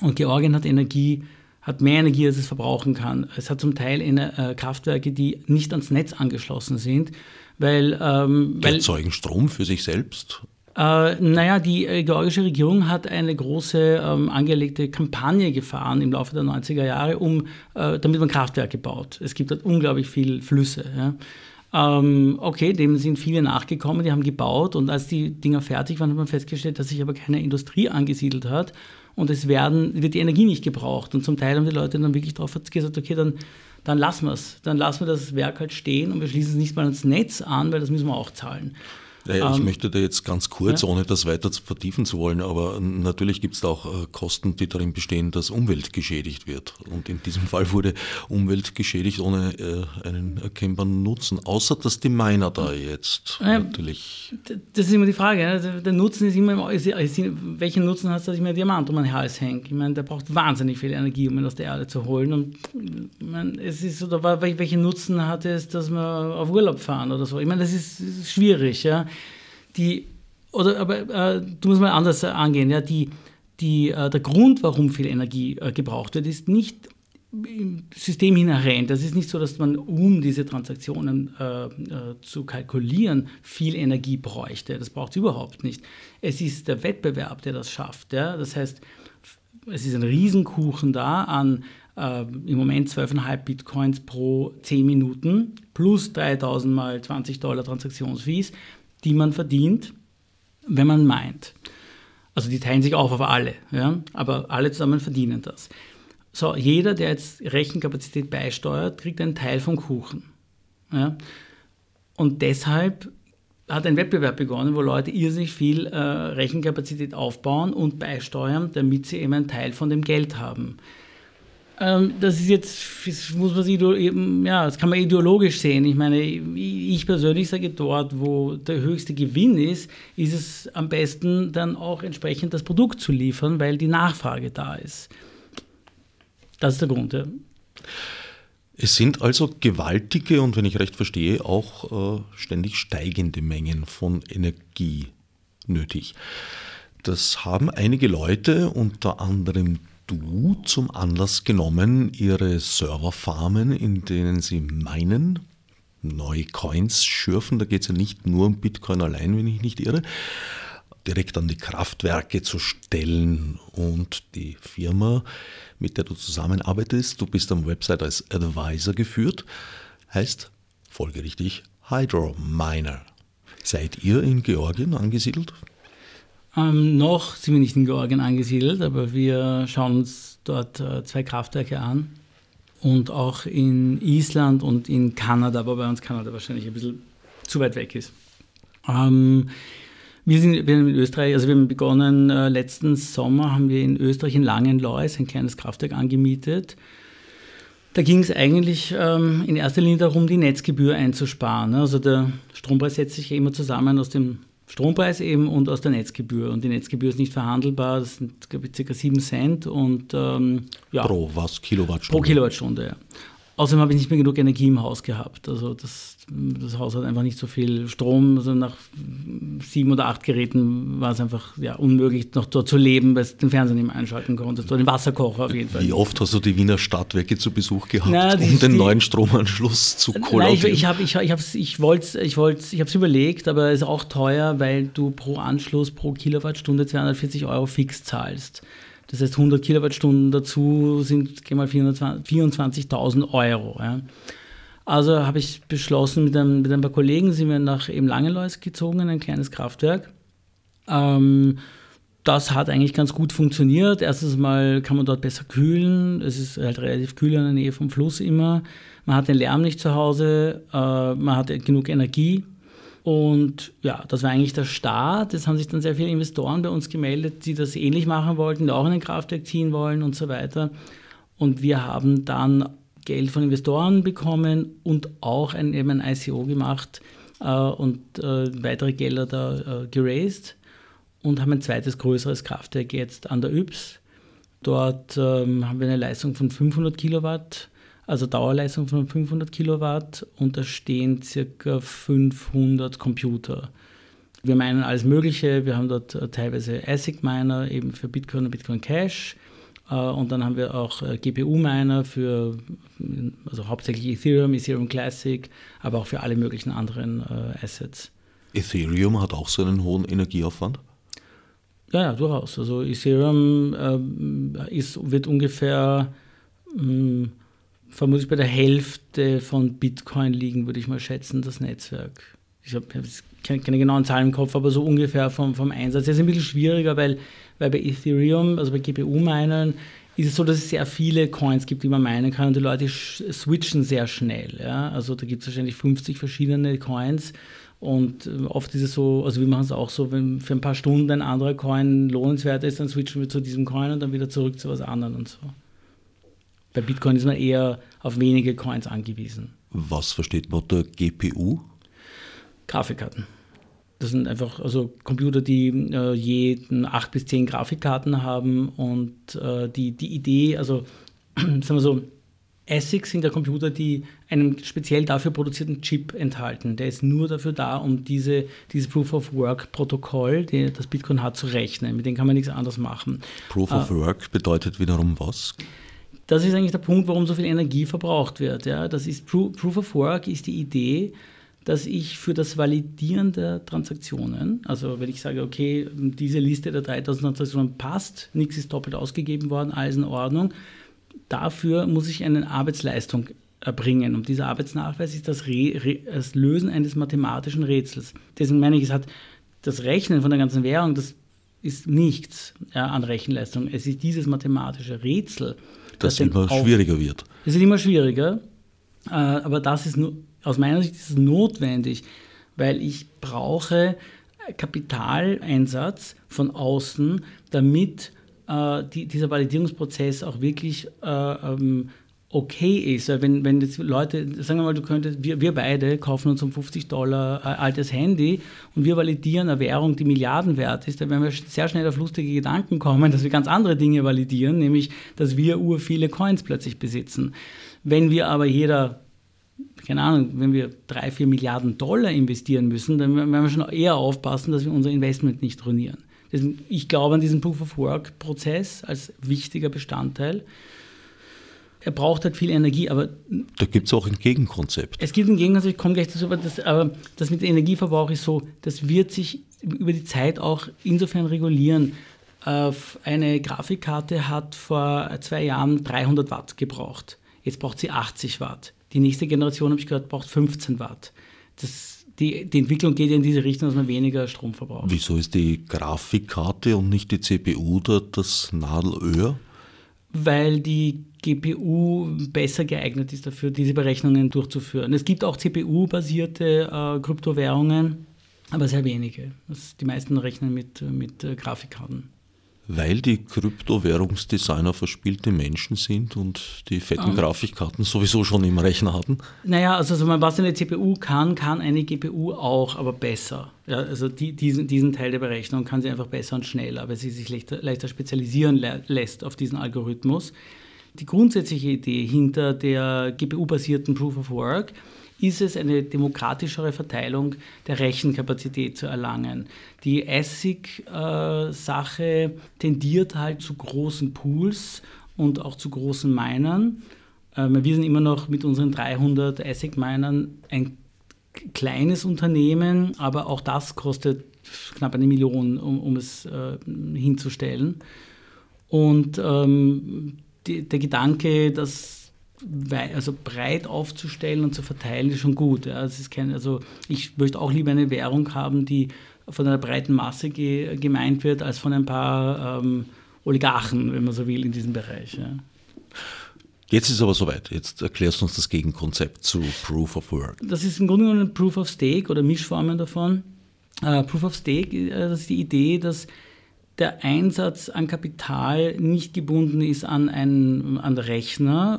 B: Und Georgien hat Energie, hat mehr Energie, als es verbrauchen kann. Es hat zum Teil äh, Kraftwerke, die nicht ans Netz angeschlossen sind, weil, ähm,
A: weil erzeugen Strom für sich selbst
B: äh, naja, die äh, georgische Regierung hat eine große ähm, angelegte Kampagne gefahren im Laufe der 90er Jahre, um, äh, damit man Kraftwerke baut. Es gibt dort unglaublich viele Flüsse. Ja. Ähm, okay, dem sind viele nachgekommen, die haben gebaut und als die Dinger fertig waren, hat man festgestellt, dass sich aber keine Industrie angesiedelt hat und es werden, wird die Energie nicht gebraucht. Und zum Teil haben die Leute dann wirklich darauf gesagt, okay, dann, dann lassen wir es. Dann lassen wir das Werk halt stehen und wir schließen es nicht mal ans Netz an, weil das müssen wir auch zahlen.
A: Ja, ich ähm, möchte da jetzt ganz kurz, ja. ohne das weiter vertiefen zu wollen, aber natürlich gibt es da auch äh, Kosten, die darin bestehen, dass Umwelt geschädigt wird. Und in diesem <laughs> Fall wurde Umwelt geschädigt ohne äh, einen erkennbaren Nutzen, außer dass die Miner da jetzt ja, natürlich.
B: Das ist immer die Frage. Ne? Der Nutzen ist immer, welchen Nutzen hat es, dass ich mir einen Diamant um mein Hals hänge? Ich meine, der braucht wahnsinnig viel Energie, um ihn aus der Erde zu holen. Und ich meine, es ist, oder welchen Nutzen hat es, dass wir auf Urlaub fahren oder so? Ich meine, das ist, ist schwierig, ja die, oder aber äh, du musst mal anders angehen, ja, die, die, äh, der Grund, warum viel Energie äh, gebraucht wird, ist nicht im System inhärent. Das ist nicht so, dass man, um diese Transaktionen äh, äh, zu kalkulieren, viel Energie bräuchte. Das braucht es überhaupt nicht. Es ist der Wettbewerb, der das schafft. Ja? Das heißt, es ist ein Riesenkuchen da an äh, im Moment 12,5 Bitcoins pro 10 Minuten plus 3000 mal 20 Dollar Transaktionsfees die man verdient, wenn man meint. Also die teilen sich auf auf alle, ja? aber alle zusammen verdienen das. So, jeder, der jetzt Rechenkapazität beisteuert, kriegt einen Teil vom Kuchen. Ja? Und deshalb hat ein Wettbewerb begonnen, wo Leute irrsinnig viel äh, Rechenkapazität aufbauen und beisteuern, damit sie eben einen Teil von dem Geld haben. Ähm, das ist jetzt, das muss man sich, ja, das kann man ideologisch sehen. Ich meine, ich persönlich sage dort, wo der höchste Gewinn ist, ist es am besten dann auch entsprechend das Produkt zu liefern, weil die Nachfrage da ist. Das ist der Grund, ja.
A: Es sind also gewaltige und, wenn ich recht verstehe, auch äh, ständig steigende Mengen von Energie nötig. Das haben einige Leute, unter anderem du zum Anlass genommen, ihre Serverfarmen, in denen sie meinen, neue Coins schürfen. Da geht es ja nicht nur um Bitcoin allein, wenn ich nicht irre. Direkt an die Kraftwerke zu stellen und die Firma, mit der du zusammenarbeitest, du bist am Website als Advisor geführt, heißt folgerichtig Hydro Miner. Seid ihr in Georgien angesiedelt?
B: Ähm, noch sind wir nicht in Georgien angesiedelt, aber wir schauen uns dort äh, zwei Kraftwerke an. Und auch in Island und in Kanada, wobei uns Kanada wahrscheinlich ein bisschen zu weit weg ist. Ähm, wir sind wir in Österreich, also wir haben begonnen, äh, letzten Sommer haben wir in Österreich in Langenlois ein kleines Kraftwerk angemietet. Da ging es eigentlich ähm, in erster Linie darum, die Netzgebühr einzusparen. Also der Strompreis setzt sich immer zusammen aus dem Strompreis eben und aus der Netzgebühr. Und die Netzgebühr ist nicht verhandelbar, das sind glaube ich, ca. 7 Cent. Und, ähm,
A: ja, pro was? Kilowattstunde?
B: Pro Kilowattstunde, ja. Außerdem habe ich nicht mehr genug Energie im Haus gehabt. Also das, das Haus hat einfach nicht so viel Strom. Also nach sieben oder acht Geräten war es einfach ja, unmöglich, noch dort zu leben, weil du den Fernseher nicht mehr einschalten konntest. Oder den Wasserkocher auf jeden Fall.
A: Wie oft hast du die Wiener Stadtwerke zu Besuch gehabt, Na, um den neuen Stromanschluss zu kollabieren?
B: Nein, ich, habe ich, ich ich wollte ich ich habe es überlegt, aber es ist auch teuer, weil du pro Anschluss pro Kilowattstunde 240 Euro fix zahlst. Das heißt, 100 Kilowattstunden dazu sind geh mal 24.000 Euro. Ja. Also habe ich beschlossen, mit ein, mit ein, paar Kollegen sind wir nach eben Langelois gezogen, in ein kleines Kraftwerk. Ähm, das hat eigentlich ganz gut funktioniert. Erstens mal kann man dort besser kühlen. Es ist halt relativ kühl in der Nähe vom Fluss immer. Man hat den Lärm nicht zu Hause. Äh, man hat genug Energie. Und ja, das war eigentlich der Start. Es haben sich dann sehr viele Investoren bei uns gemeldet, die das ähnlich machen wollten, die auch in ein Kraftwerk ziehen wollen und so weiter. Und wir haben dann Geld von Investoren bekommen und auch ein, eben ein ICO gemacht äh, und äh, weitere Gelder da äh, geraced und haben ein zweites größeres Kraftwerk jetzt an der Yps. Dort ähm, haben wir eine Leistung von 500 Kilowatt also Dauerleistung von 500 Kilowatt und da stehen circa 500 Computer. Wir meinen alles Mögliche. Wir haben dort äh, teilweise ASIC-Miner eben für Bitcoin und Bitcoin Cash. Äh, und dann haben wir auch äh, GPU-Miner für, also hauptsächlich Ethereum, Ethereum Classic, aber auch für alle möglichen anderen Assets.
A: Ethereum hat auch so einen hohen Energieaufwand?
B: Ja, ja, durchaus. Also Ethereum äh, ist, wird ungefähr mh, mm, vermutlich bei der Hälfte von Bitcoin liegen, würde ich mal schätzen, das Netzwerk. Ich habe keine, keine genauen Zahlen im Kopf, aber so ungefähr vom, vom Einsatz. Das ist ein bisschen schwieriger, weil, weil bei Ethereum, also bei GPU-Minern, ist es so, dass es sehr viele Coins gibt, die man meinen kann und die Leute switchen sehr schnell. Ja? Also da gibt es wahrscheinlich 50 verschiedene Coins und äh, oft ist es so, also wir machen es auch so, wenn für ein paar Stunden ein anderer Coin lohnenswert ist, dann switchen wir zu diesem Coin und dann wieder zurück zu was anderem und so. Bei Bitcoin ist man eher auf wenige Coins angewiesen.
A: Was versteht man unter GPU?
B: Grafikkarten. Das sind einfach also Computer, die äh, jeden acht bis zehn Grafikkarten haben und äh, die, die Idee, also <clears throat> sagen wir so, ASICs sind ja Computer, die einen speziell dafür produzierten Chip enthalten. Der ist nur dafür da, um diese, dieses Proof of Work-Protokoll, das Bitcoin hat, zu rechnen. Mit dem kann man nichts anderes machen.
A: Proof of äh, Work bedeutet wiederum was?
B: Das ist eigentlich der Punkt, warum so viel Energie verbraucht wird. Ja? Das ist Proof of Work ist die Idee, dass ich für das Validieren der Transaktionen, also wenn ich sage, okay, diese Liste der 3000 Transaktionen passt, nichts ist doppelt ausgegeben worden, alles in Ordnung, dafür muss ich eine Arbeitsleistung erbringen. Und dieser Arbeitsnachweis ist das, Re das Lösen eines mathematischen Rätsels. Deswegen meine ich, es hat das Rechnen von der ganzen Währung, das ist nichts ja, an Rechenleistung. Es ist dieses mathematische Rätsel,
A: das, immer schwieriger wird.
B: Es wird immer schwieriger, äh, aber das ist aus meiner Sicht ist es notwendig, weil ich brauche Kapitaleinsatz von außen, damit äh, die, dieser Validierungsprozess auch wirklich äh, ähm, okay ist. Wenn, wenn jetzt Leute, sagen wir mal, du könntest, wir, wir beide kaufen uns um 50 Dollar ein altes Handy und wir validieren eine Währung, die Milliarden wert ist, dann werden wir sehr schnell auf lustige Gedanken kommen, dass wir ganz andere Dinge validieren, nämlich, dass wir ur viele Coins plötzlich besitzen. Wenn wir aber jeder keine Ahnung, wenn wir drei, vier Milliarden Dollar investieren müssen, dann werden wir schon eher aufpassen, dass wir unser Investment nicht ruinieren. Ich glaube an diesen Proof of Work-Prozess als wichtiger Bestandteil er braucht halt viel Energie, aber.
A: Da gibt es auch ein Gegenkonzept.
B: Es gibt ein Gegenkonzept, ich komme gleich dazu, aber das, aber das mit dem Energieverbrauch ist so, das wird sich über die Zeit auch insofern regulieren. Eine Grafikkarte hat vor zwei Jahren 300 Watt gebraucht. Jetzt braucht sie 80 Watt. Die nächste Generation, habe ich gehört, braucht 15 Watt. Das, die, die Entwicklung geht in diese Richtung, dass man weniger Strom verbraucht.
A: Wieso ist die Grafikkarte und nicht die CPU da das Nadelöhr?
B: Weil die GPU besser geeignet ist dafür, diese Berechnungen durchzuführen. Es gibt auch CPU-basierte äh, Kryptowährungen, aber sehr wenige. Das, die meisten rechnen mit, mit äh, Grafikkarten.
A: Weil die Kryptowährungsdesigner verspielte Menschen sind und die fetten um. Grafikkarten sowieso schon im Rechner hatten?
B: Naja, also, also was eine CPU kann, kann eine GPU auch, aber besser. Ja, also die, diesen, diesen Teil der Berechnung kann sie einfach besser und schneller, weil sie sich leichter, leichter spezialisieren lässt auf diesen Algorithmus. Die grundsätzliche Idee hinter der GPU-basierten Proof of Work ist es, eine demokratischere Verteilung der Rechenkapazität zu erlangen. Die ASIC-Sache tendiert halt zu großen Pools und auch zu großen Minern. Ähm, wir sind immer noch mit unseren 300 ASIC-Minern ein kleines Unternehmen, aber auch das kostet knapp eine Million, um, um es äh, hinzustellen. Und ähm, die, der Gedanke, das also breit aufzustellen und zu verteilen, ist schon gut. Ja. ist kein, also ich möchte auch lieber eine Währung haben, die von einer breiten Masse ge, gemeint wird, als von ein paar ähm, Oligarchen, wenn man so will, in diesem Bereich. Ja.
A: Jetzt ist es aber soweit. Jetzt erklärst du uns das Gegenkonzept zu Proof of Work.
B: Das ist im Grunde genommen Proof of Stake oder Mischformen davon. Uh, Proof of Stake, äh, das ist die Idee, dass der Einsatz an Kapital nicht gebunden ist an einen an Rechner,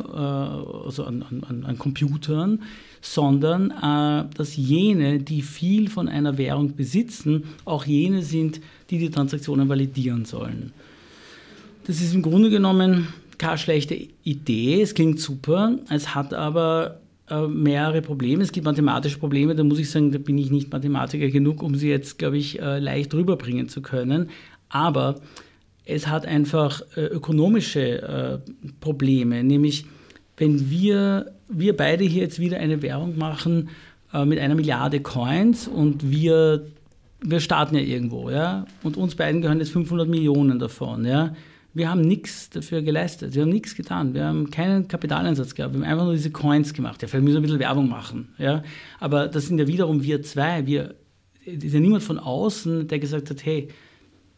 B: äh, also an, an, an, Computern, sondern äh, dass jene, die viel von einer Währung besitzen, auch jene sind, die die Transaktionen validieren sollen. Das ist im Grunde genommen keine schlechte Idee, es klingt super, es hat aber äh, mehrere Probleme. Es gibt mathematische Probleme, da muss ich sagen, da bin ich nicht Mathematiker genug, um sie jetzt, glaube ich, äh, leicht rüberbringen zu können. Aber es hat einfach äh, ökonomische Probleme, nämlich wenn wir, wir beide hier jetzt wieder eine Währung machen mit einer Milliarde Coins und wir, wir starten ja irgendwo, ja, und uns beiden gehören jetzt 500 Millionen davon, ja, wir haben nichts dafür geleistet. Wir haben nichts getan. Wir haben keinen Kapitaleinsatz gehabt. Wir haben einfach nur diese Coins gemacht. Ja, vielleicht müssen wir ein bisschen Werbung machen. Ja? Aber das sind ja wiederum wir zwei. Wir, ist ja niemand von außen, der gesagt hat, hey,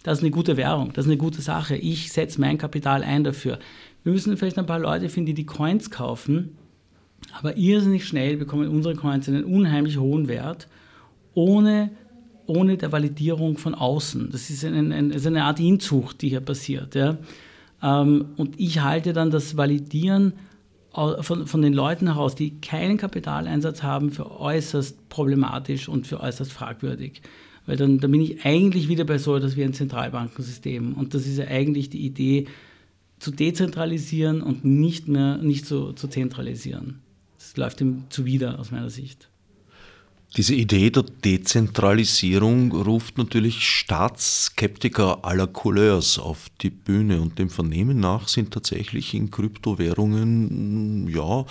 B: das ist eine gute Währung, das ist eine gute Sache. Ich setze mein Kapital ein dafür. Wir müssen vielleicht ein paar Leute finden, die die Coins kaufen. Aber irrsinnig schnell bekommen unsere Coins einen unheimlich hohen Wert, ohne ohne der Validierung von außen. Das ist, ein, ein, ist eine Art Inzucht, die hier passiert. Ja? Ähm, und ich halte dann das Validieren von, von den Leuten heraus, die keinen Kapitaleinsatz haben, für äußerst problematisch und für äußerst fragwürdig. Weil dann, dann bin ich eigentlich wieder bei so etwas wie ein Zentralbankensystem. Und das ist ja eigentlich die Idee, zu dezentralisieren und nicht mehr nicht so zu zentralisieren. Das läuft ihm zuwider aus meiner Sicht.
A: Diese Idee der Dezentralisierung ruft natürlich Staatsskeptiker aller Couleurs auf die Bühne und dem Vernehmen nach sind tatsächlich in Kryptowährungen ja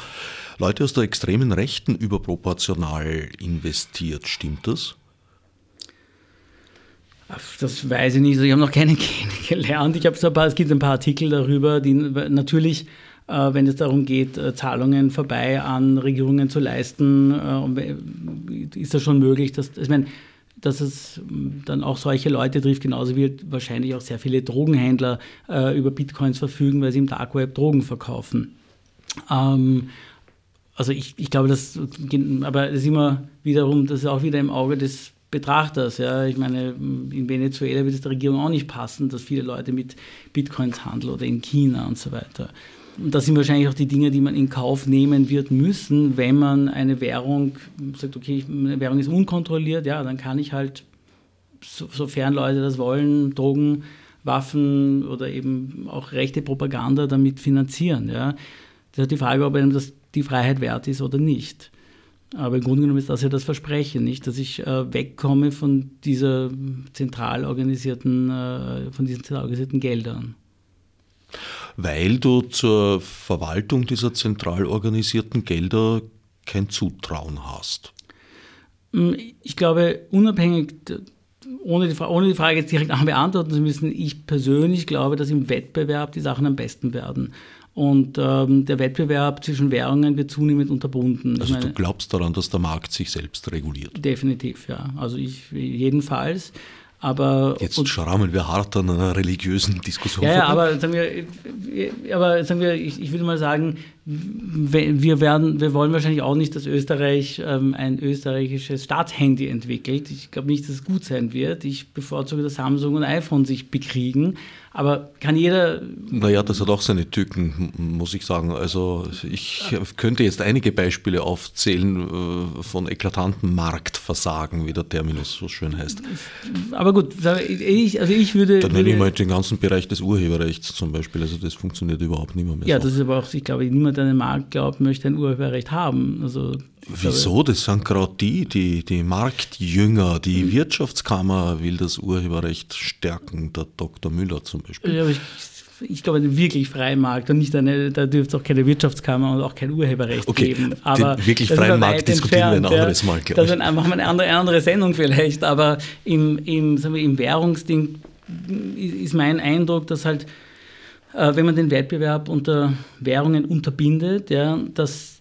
A: Leute aus der extremen Rechten überproportional investiert. Stimmt das?
B: Das weiß ich nicht. Also ich habe noch keine <laughs> kennengelernt. Ich habe so ein paar, es gibt ein paar Artikel darüber, die natürlich äh, wenn es darum geht, äh, Zahlungen vorbei an Regierungen zu leisten, äh, ist das schon möglich, dass, ich meine, dass es dann auch solche Leute trifft, genauso wie wahrscheinlich auch sehr viele Drogenhändler über Bitcoins verfügen, weil sie im Dark Web Drogen verkaufen. Ähm, also ich, ich glaube, das, aber das ist immer wiederum, das ist auch wieder im Auge des Betrachters. Ja. Ich meine, in Venezuela wird es der Regierung auch nicht passen, dass viele Leute mit Bitcoins handeln oder in China und so weiter. Und das sind wahrscheinlich auch die Dinge, die man in Kauf nehmen wird müssen, wenn man eine Währung sagt, okay, eine Währung ist unkontrolliert, ja, dann kann ich halt, so, sofern Leute das wollen, Drogen, Waffen oder eben auch rechte Propaganda damit finanzieren. Ja. Das ist die Frage, ob einem das die Freiheit wert ist oder nicht. Aber im Grunde genommen ist das ja das Versprechen, nicht, dass ich äh, wegkomme von dieser zentral organisierten, äh, von diesen zentral organisierten Geldern
A: weil du zur Verwaltung dieser zentral organisierten Gelder kein Zutrauen hast.
B: Mm, ich glaube, unabhängig, ohne die, ohne die Frage jetzt direkt beantworten zu müssen, ich persönlich glaube, dass im Wettbewerb die Sachen am besten werden. Und ähm, der Wettbewerb zwischen Währungen wird zunehmend unterbunden.
A: Also meine, du glaubst daran, dass der Markt sich selbst reguliert?
B: Definitiv, ja. Also ich jedenfalls. Aber,
A: Jetzt schrammen wir hart an einer religiösen Diskussion.
B: Ja, ja aber sagen wir, aber sagen wir ich, ich würde mal sagen, wir, werden, wir wollen wahrscheinlich auch nicht, dass Österreich ähm, ein österreichisches Staatshandy entwickelt. Ich glaube nicht, dass es gut sein wird. Ich bevorzuge, dass Samsung und iPhone sich bekriegen. Aber kann jeder.
A: Naja, das hat auch seine Tücken, muss ich sagen. Also ich könnte jetzt einige Beispiele aufzählen äh, von eklatanten Marktversagen, wie der Terminus so schön heißt.
B: Aber gut, ich, also ich würde.
A: Dann nenne ich mal den ganzen Bereich des Urheberrechts zum Beispiel. Also das funktioniert überhaupt nicht mehr. mehr
B: ja, so. das ist aber auch, ich glaube, niemand, Markt glaubt, möchte ein Urheberrecht haben. Also,
A: Wieso? Das sind gerade die, die, die Marktjünger, die hm. Wirtschaftskammer will das Urheberrecht stärken, der Dr. Müller zum Beispiel.
B: Ja, ich, ich glaube, einen wirklich freien Markt und nicht eine, da dürfte es auch keine Wirtschaftskammer und auch kein Urheberrecht okay, geben.
A: Aber den wirklich freien Markt diskutieren wir ein anderes Mal,
B: glaube ich. Dann machen wir eine andere, andere Sendung vielleicht, aber im, im, wir, im Währungsding ist mein Eindruck, dass halt, wenn man den Wettbewerb unter Währungen unterbindet, ja, dass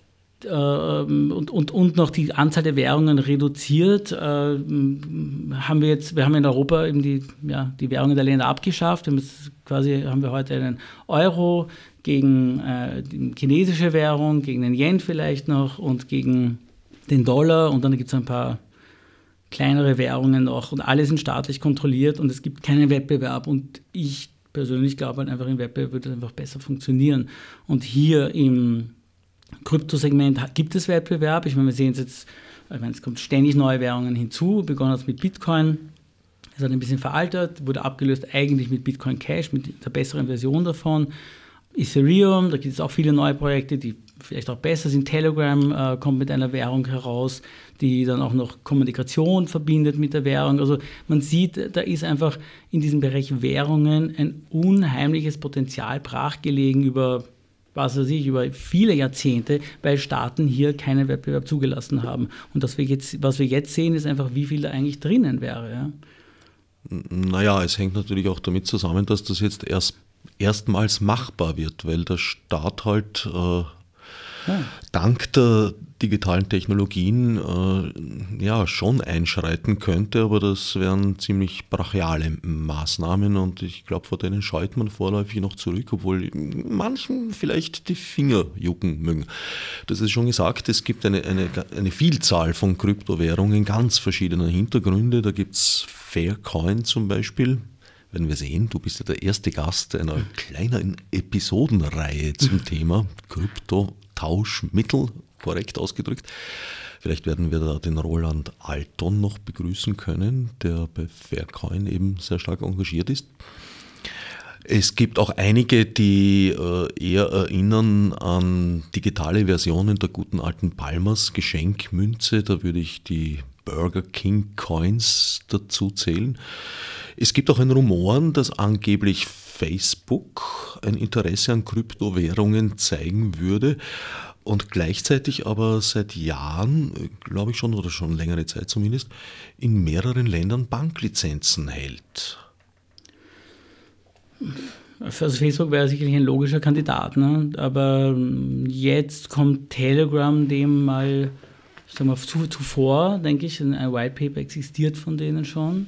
B: äh, und, und, und noch die Anzahl der Währungen reduziert, äh, haben wir jetzt, wir haben in Europa eben die, ja, die Währungen der Länder abgeschafft. Wir quasi haben wir heute einen Euro gegen äh, die chinesische Währung, gegen den Yen vielleicht noch und gegen den Dollar. Und dann gibt es ein paar kleinere Währungen noch. Und alle sind staatlich kontrolliert und es gibt keinen Wettbewerb. Und ich persönlich glaube halt einfach im Wettbewerb würde es einfach besser funktionieren und hier im Kryptosegment gibt es Wettbewerb. Ich meine, wir sehen es jetzt, ich meine, es kommt ständig neue Währungen hinzu. Begonnen hat es mit Bitcoin. Es hat ein bisschen veraltet, wurde abgelöst eigentlich mit Bitcoin Cash, mit der besseren Version davon. Ethereum, da gibt es auch viele neue Projekte, die vielleicht auch besser sind. Telegram äh, kommt mit einer Währung heraus, die dann auch noch Kommunikation verbindet mit der Währung. Also man sieht, da ist einfach in diesem Bereich Währungen ein unheimliches Potenzial brachgelegen über was weiß ich, über viele Jahrzehnte, weil Staaten hier keinen Wettbewerb zugelassen haben. Und das wir jetzt, was wir jetzt sehen, ist einfach, wie viel da eigentlich drinnen wäre. Ja?
A: Naja, es hängt natürlich auch damit zusammen, dass das jetzt erst erstmals machbar wird, weil der Staat halt äh, ja. dank der digitalen Technologien äh, ja schon einschreiten könnte, aber das wären ziemlich brachiale Maßnahmen und ich glaube, vor denen scheut man vorläufig noch zurück, obwohl manchen vielleicht die Finger jucken mögen. Das ist schon gesagt, es gibt eine, eine, eine Vielzahl von Kryptowährungen, ganz verschiedener Hintergründe. Da gibt es Faircoin zum Beispiel, werden wir sehen. Du bist ja der erste Gast einer kleinen Episodenreihe zum Thema Krypto Tauschmittel, korrekt ausgedrückt. Vielleicht werden wir da den Roland Alton noch begrüßen können, der bei Faircoin eben sehr stark engagiert ist. Es gibt auch einige, die äh, eher erinnern an digitale Versionen der guten alten Palmers Geschenkmünze. Da würde ich die Burger King Coins dazu zählen. Es gibt auch ein Rumoren, dass angeblich Facebook ein Interesse an Kryptowährungen zeigen würde und gleichzeitig aber seit Jahren, glaube ich schon, oder schon längere Zeit zumindest, in mehreren Ländern Banklizenzen hält.
B: Also Facebook wäre sicherlich ein logischer Kandidat, ne? aber jetzt kommt Telegram dem mal sagen wir, zu, zuvor, denke ich, ein White Paper existiert von denen schon,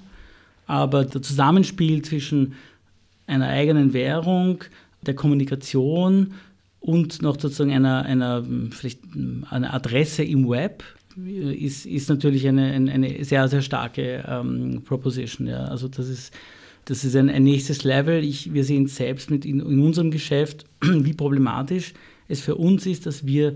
B: aber der Zusammenspiel zwischen einer eigenen Währung, der Kommunikation und noch sozusagen einer, einer, vielleicht einer Adresse im Web ist, ist natürlich eine, eine sehr, sehr starke ähm, Proposition. Ja. Also das ist, das ist ein, ein nächstes Level. Ich, wir sehen selbst mit in, in unserem Geschäft, <clears throat> wie problematisch es für uns ist, dass wir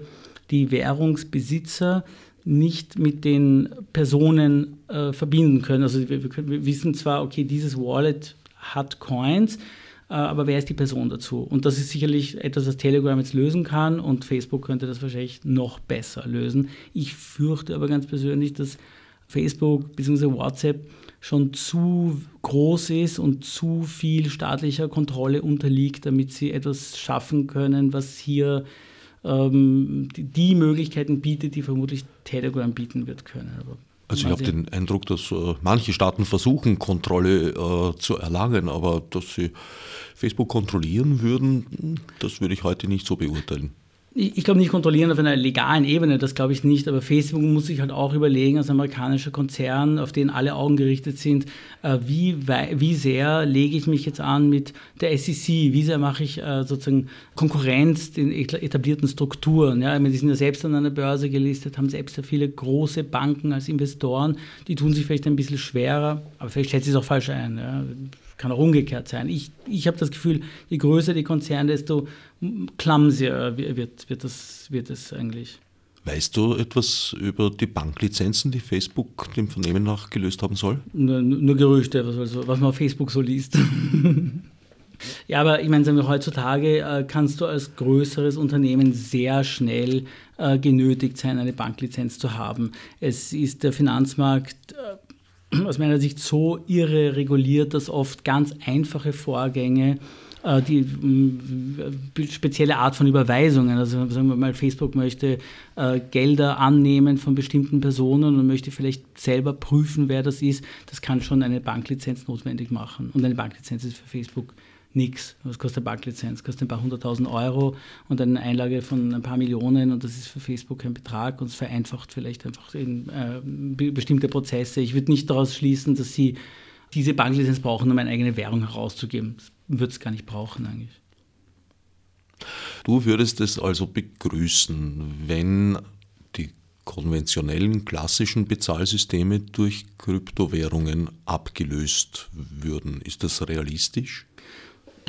B: die Währungsbesitzer nicht mit den Personen äh, verbinden können. Also wir, wir, wissen zwar, okay, dieses Wallet hat Coins, äh, aber wer ist die Person dazu? Und das ist sicherlich etwas, was Telegram jetzt lösen kann und Facebook könnte das wahrscheinlich noch besser lösen. Ich fürchte aber ganz persönlich, dass Facebook bzw. WhatsApp schon zu groß ist und zu viel staatlicher Kontrolle unterliegt, damit sie etwas schaffen können, was hier ähm, die, die, Möglichkeiten bietet, die vermutlich Telegram bieten wird können. Aber
A: also ich habe den Eindruck, dass äh, manche Staaten versuchen, Kontrolle äh, zu erlangen, aber dass sie Facebook kontrollieren würden, das würde ich heute nicht so beurteilen
B: ich, glaube nicht kontrollieren auf einer legalen Ebene, das glaube ich nicht, aber Facebook muss sich halt auch überlegen, als amerikanischer Konzern, auf den alle Augen gerichtet sind, äh, wie, wie sehr lege ich mich jetzt an mit der SEC, wie sehr mache ich äh, sozusagen Konkurrenz den etablierten Strukturen. Ja? die sind ja selbst an einer Börse gelistet, haben selbst ja viele große Banken als Investoren, die tun sich vielleicht ein bisschen schwerer, aber vielleicht schätze ich es auch falsch ein. Ja? Kann auch umgekehrt sein. Ich, ich habe das Gefühl, je größer die Konzerne, desto clumsier wird, wird, das, wird das eigentlich.
A: Weißt du etwas über die Banklizenzen, die Facebook dem Vernehmen nach gelöst haben soll?
B: Nur, nur Gerüchte, was, was man auf Facebook so liest. <laughs> Ja, aber ich meine, heutzutage äh, kannst du als größeres Unternehmen sehr schnell äh, genötigt sein, eine Banklizenz zu haben. Es ist der Finanzmarkt äh, aus meiner Sicht so irre reguliert, dass oft ganz einfache Vorgänge äh, die spezielle Art von Überweisungen. Also sagen wir mal, Facebook möchte äh, Gelder annehmen von bestimmten Personen und möchte vielleicht selber prüfen, wer das ist. Das kann schon eine Banklizenz notwendig machen. Und eine Banklizenz ist für Facebook nichts. Was kostet eine Banklizenz? Kostet ein paar hunderttausend Euro und eine Einlage von ein paar Millionen und das ist für Facebook kein Betrag und es vereinfacht vielleicht einfach in, äh, bestimmte Prozesse. Ich würde nicht daraus schließen, dass sie diese Banklizenz brauchen, um eine eigene Währung herauszugeben. Das würde es gar nicht brauchen eigentlich.
A: Du würdest es also begrüßen, wenn die konventionellen klassischen Bezahlsysteme durch Kryptowährungen abgelöst würden. Ist das realistisch?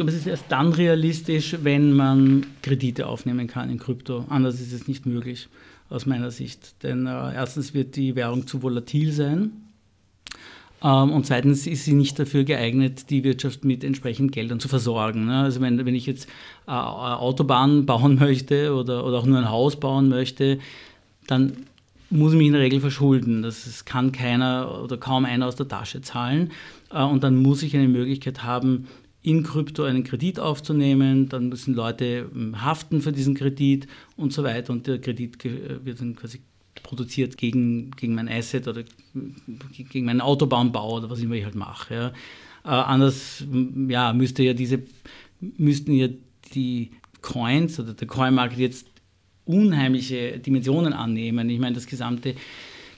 B: Glaube, es ist erst dann realistisch, wenn man Kredite aufnehmen kann in Krypto. Anders ist es nicht möglich, aus meiner Sicht. Denn äh, erstens wird die Währung zu volatil sein. Ähm, und zweitens ist sie nicht dafür geeignet, die Wirtschaft mit entsprechend Geldern zu versorgen. Ne? Also wenn, wenn ich jetzt äh, Autobahnen bauen möchte oder, oder auch nur ein Haus bauen möchte, dann muss ich mich in der Regel verschulden. Das kann keiner oder kaum einer aus der Tasche zahlen. Äh, und dann muss ich eine Möglichkeit haben, in Krypto einen Kredit aufzunehmen, dann müssen Leute ähm, haften für diesen Kredit und so weiter und der Kredit äh, wird dann quasi produziert gegen, gegen mein Asset oder gegen meinen Autobahnbau oder was immer ich halt mache. Ja. Äh, anders ja, müsste ja diese, müssten ja die Coins oder der Coin-Market jetzt unheimliche Dimensionen annehmen. Ich meine, das gesamte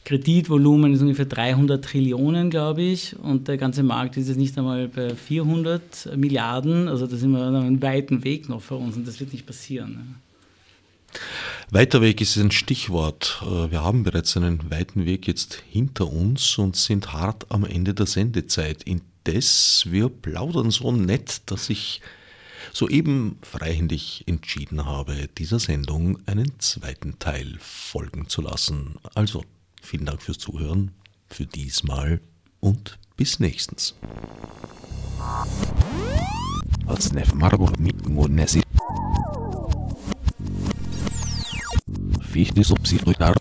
B: Kreditvolumen ist ungefähr 300 Trillionen, glaube ich, und der ganze Markt ist jetzt nicht einmal bei 400 Milliarden. Also da sind wir einen weiten Weg noch vor uns und das wird nicht passieren.
A: Weiter Weg ist ein Stichwort. Äh, wir haben bereits einen weiten Weg jetzt hinter uns und sind hart am Ende der Sendezeit. Indes, wir plaudern so nett, dass ich soeben freihändig entschieden habe, dieser Sendung einen zweiten Teil folgen zu lassen. Also Vielen Dank fürs Zuhören, für diesmal und bis nächstens. Fichte subsidiar